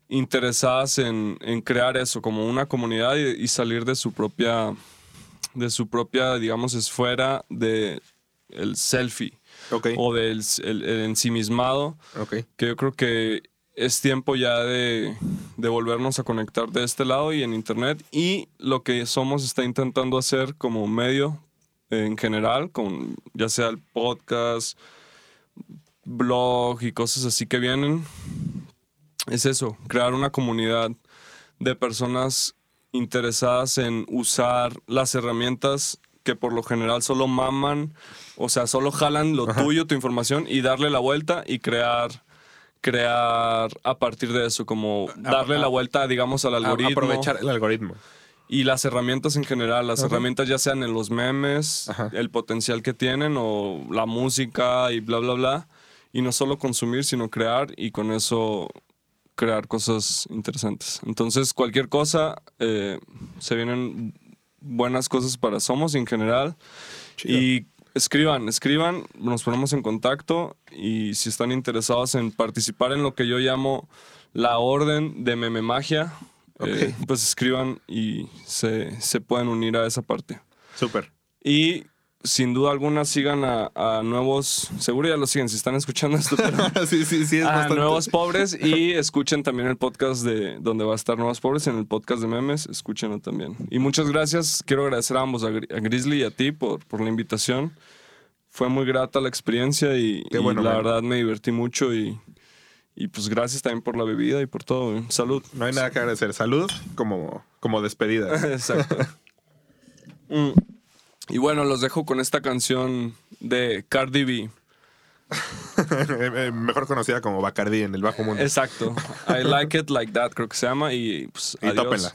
interesadas en, en crear eso como una comunidad y, y salir de su propia de su propia digamos esfera de el selfie o del el, el ensimismado que yo creo que es tiempo ya de, de volvernos a conectar de este lado y en internet. Y lo que somos está intentando hacer como medio en general con ya sea el podcast blog y cosas así que vienen es eso, crear una comunidad de personas interesadas en usar las herramientas que por lo general solo maman, o sea, solo jalan lo tuyo, tu información y darle la vuelta y crear crear a partir de eso, como darle la vuelta, digamos, al A- algoritmo aprovechar el algoritmo. y las herramientas en general, las herramientas ya sean en los memes, Ajá. el potencial que tienen o la música y bla, bla, bla. Y no solo consumir, sino crear y con eso crear cosas interesantes. Entonces, cualquier cosa, eh, se vienen buenas cosas para Somos en general. Y escriban, escriban, nos ponemos en contacto y si están interesados en participar en lo que yo llamo la orden de meme magia, eh, pues escriban y se, se pueden unir a esa parte. Súper. Y sin duda alguna sigan a, a nuevos, seguro ya lo siguen si están escuchando esto, pero sí, sí, sí, es a bastante. Nuevos Pobres y escuchen también el podcast de donde va a estar Nuevos Pobres, en el podcast de memes, escúchenlo también. Y muchas gracias, quiero agradecer a ambos, a, Gri- a Grizzly y a ti por, por la invitación. Fue muy grata la experiencia y, Qué y bueno, la man. verdad me divertí mucho y, y pues gracias también por la bebida y por todo. güey. Salud. No hay nada que agradecer. Salud como, como despedida. Exacto. Mm. Y bueno, los dejo con esta canción de Cardi B. Mejor conocida como Bacardi en el bajo mundo. Exacto. I like it like that, creo que se llama. Y pues Y adiós. tópenla.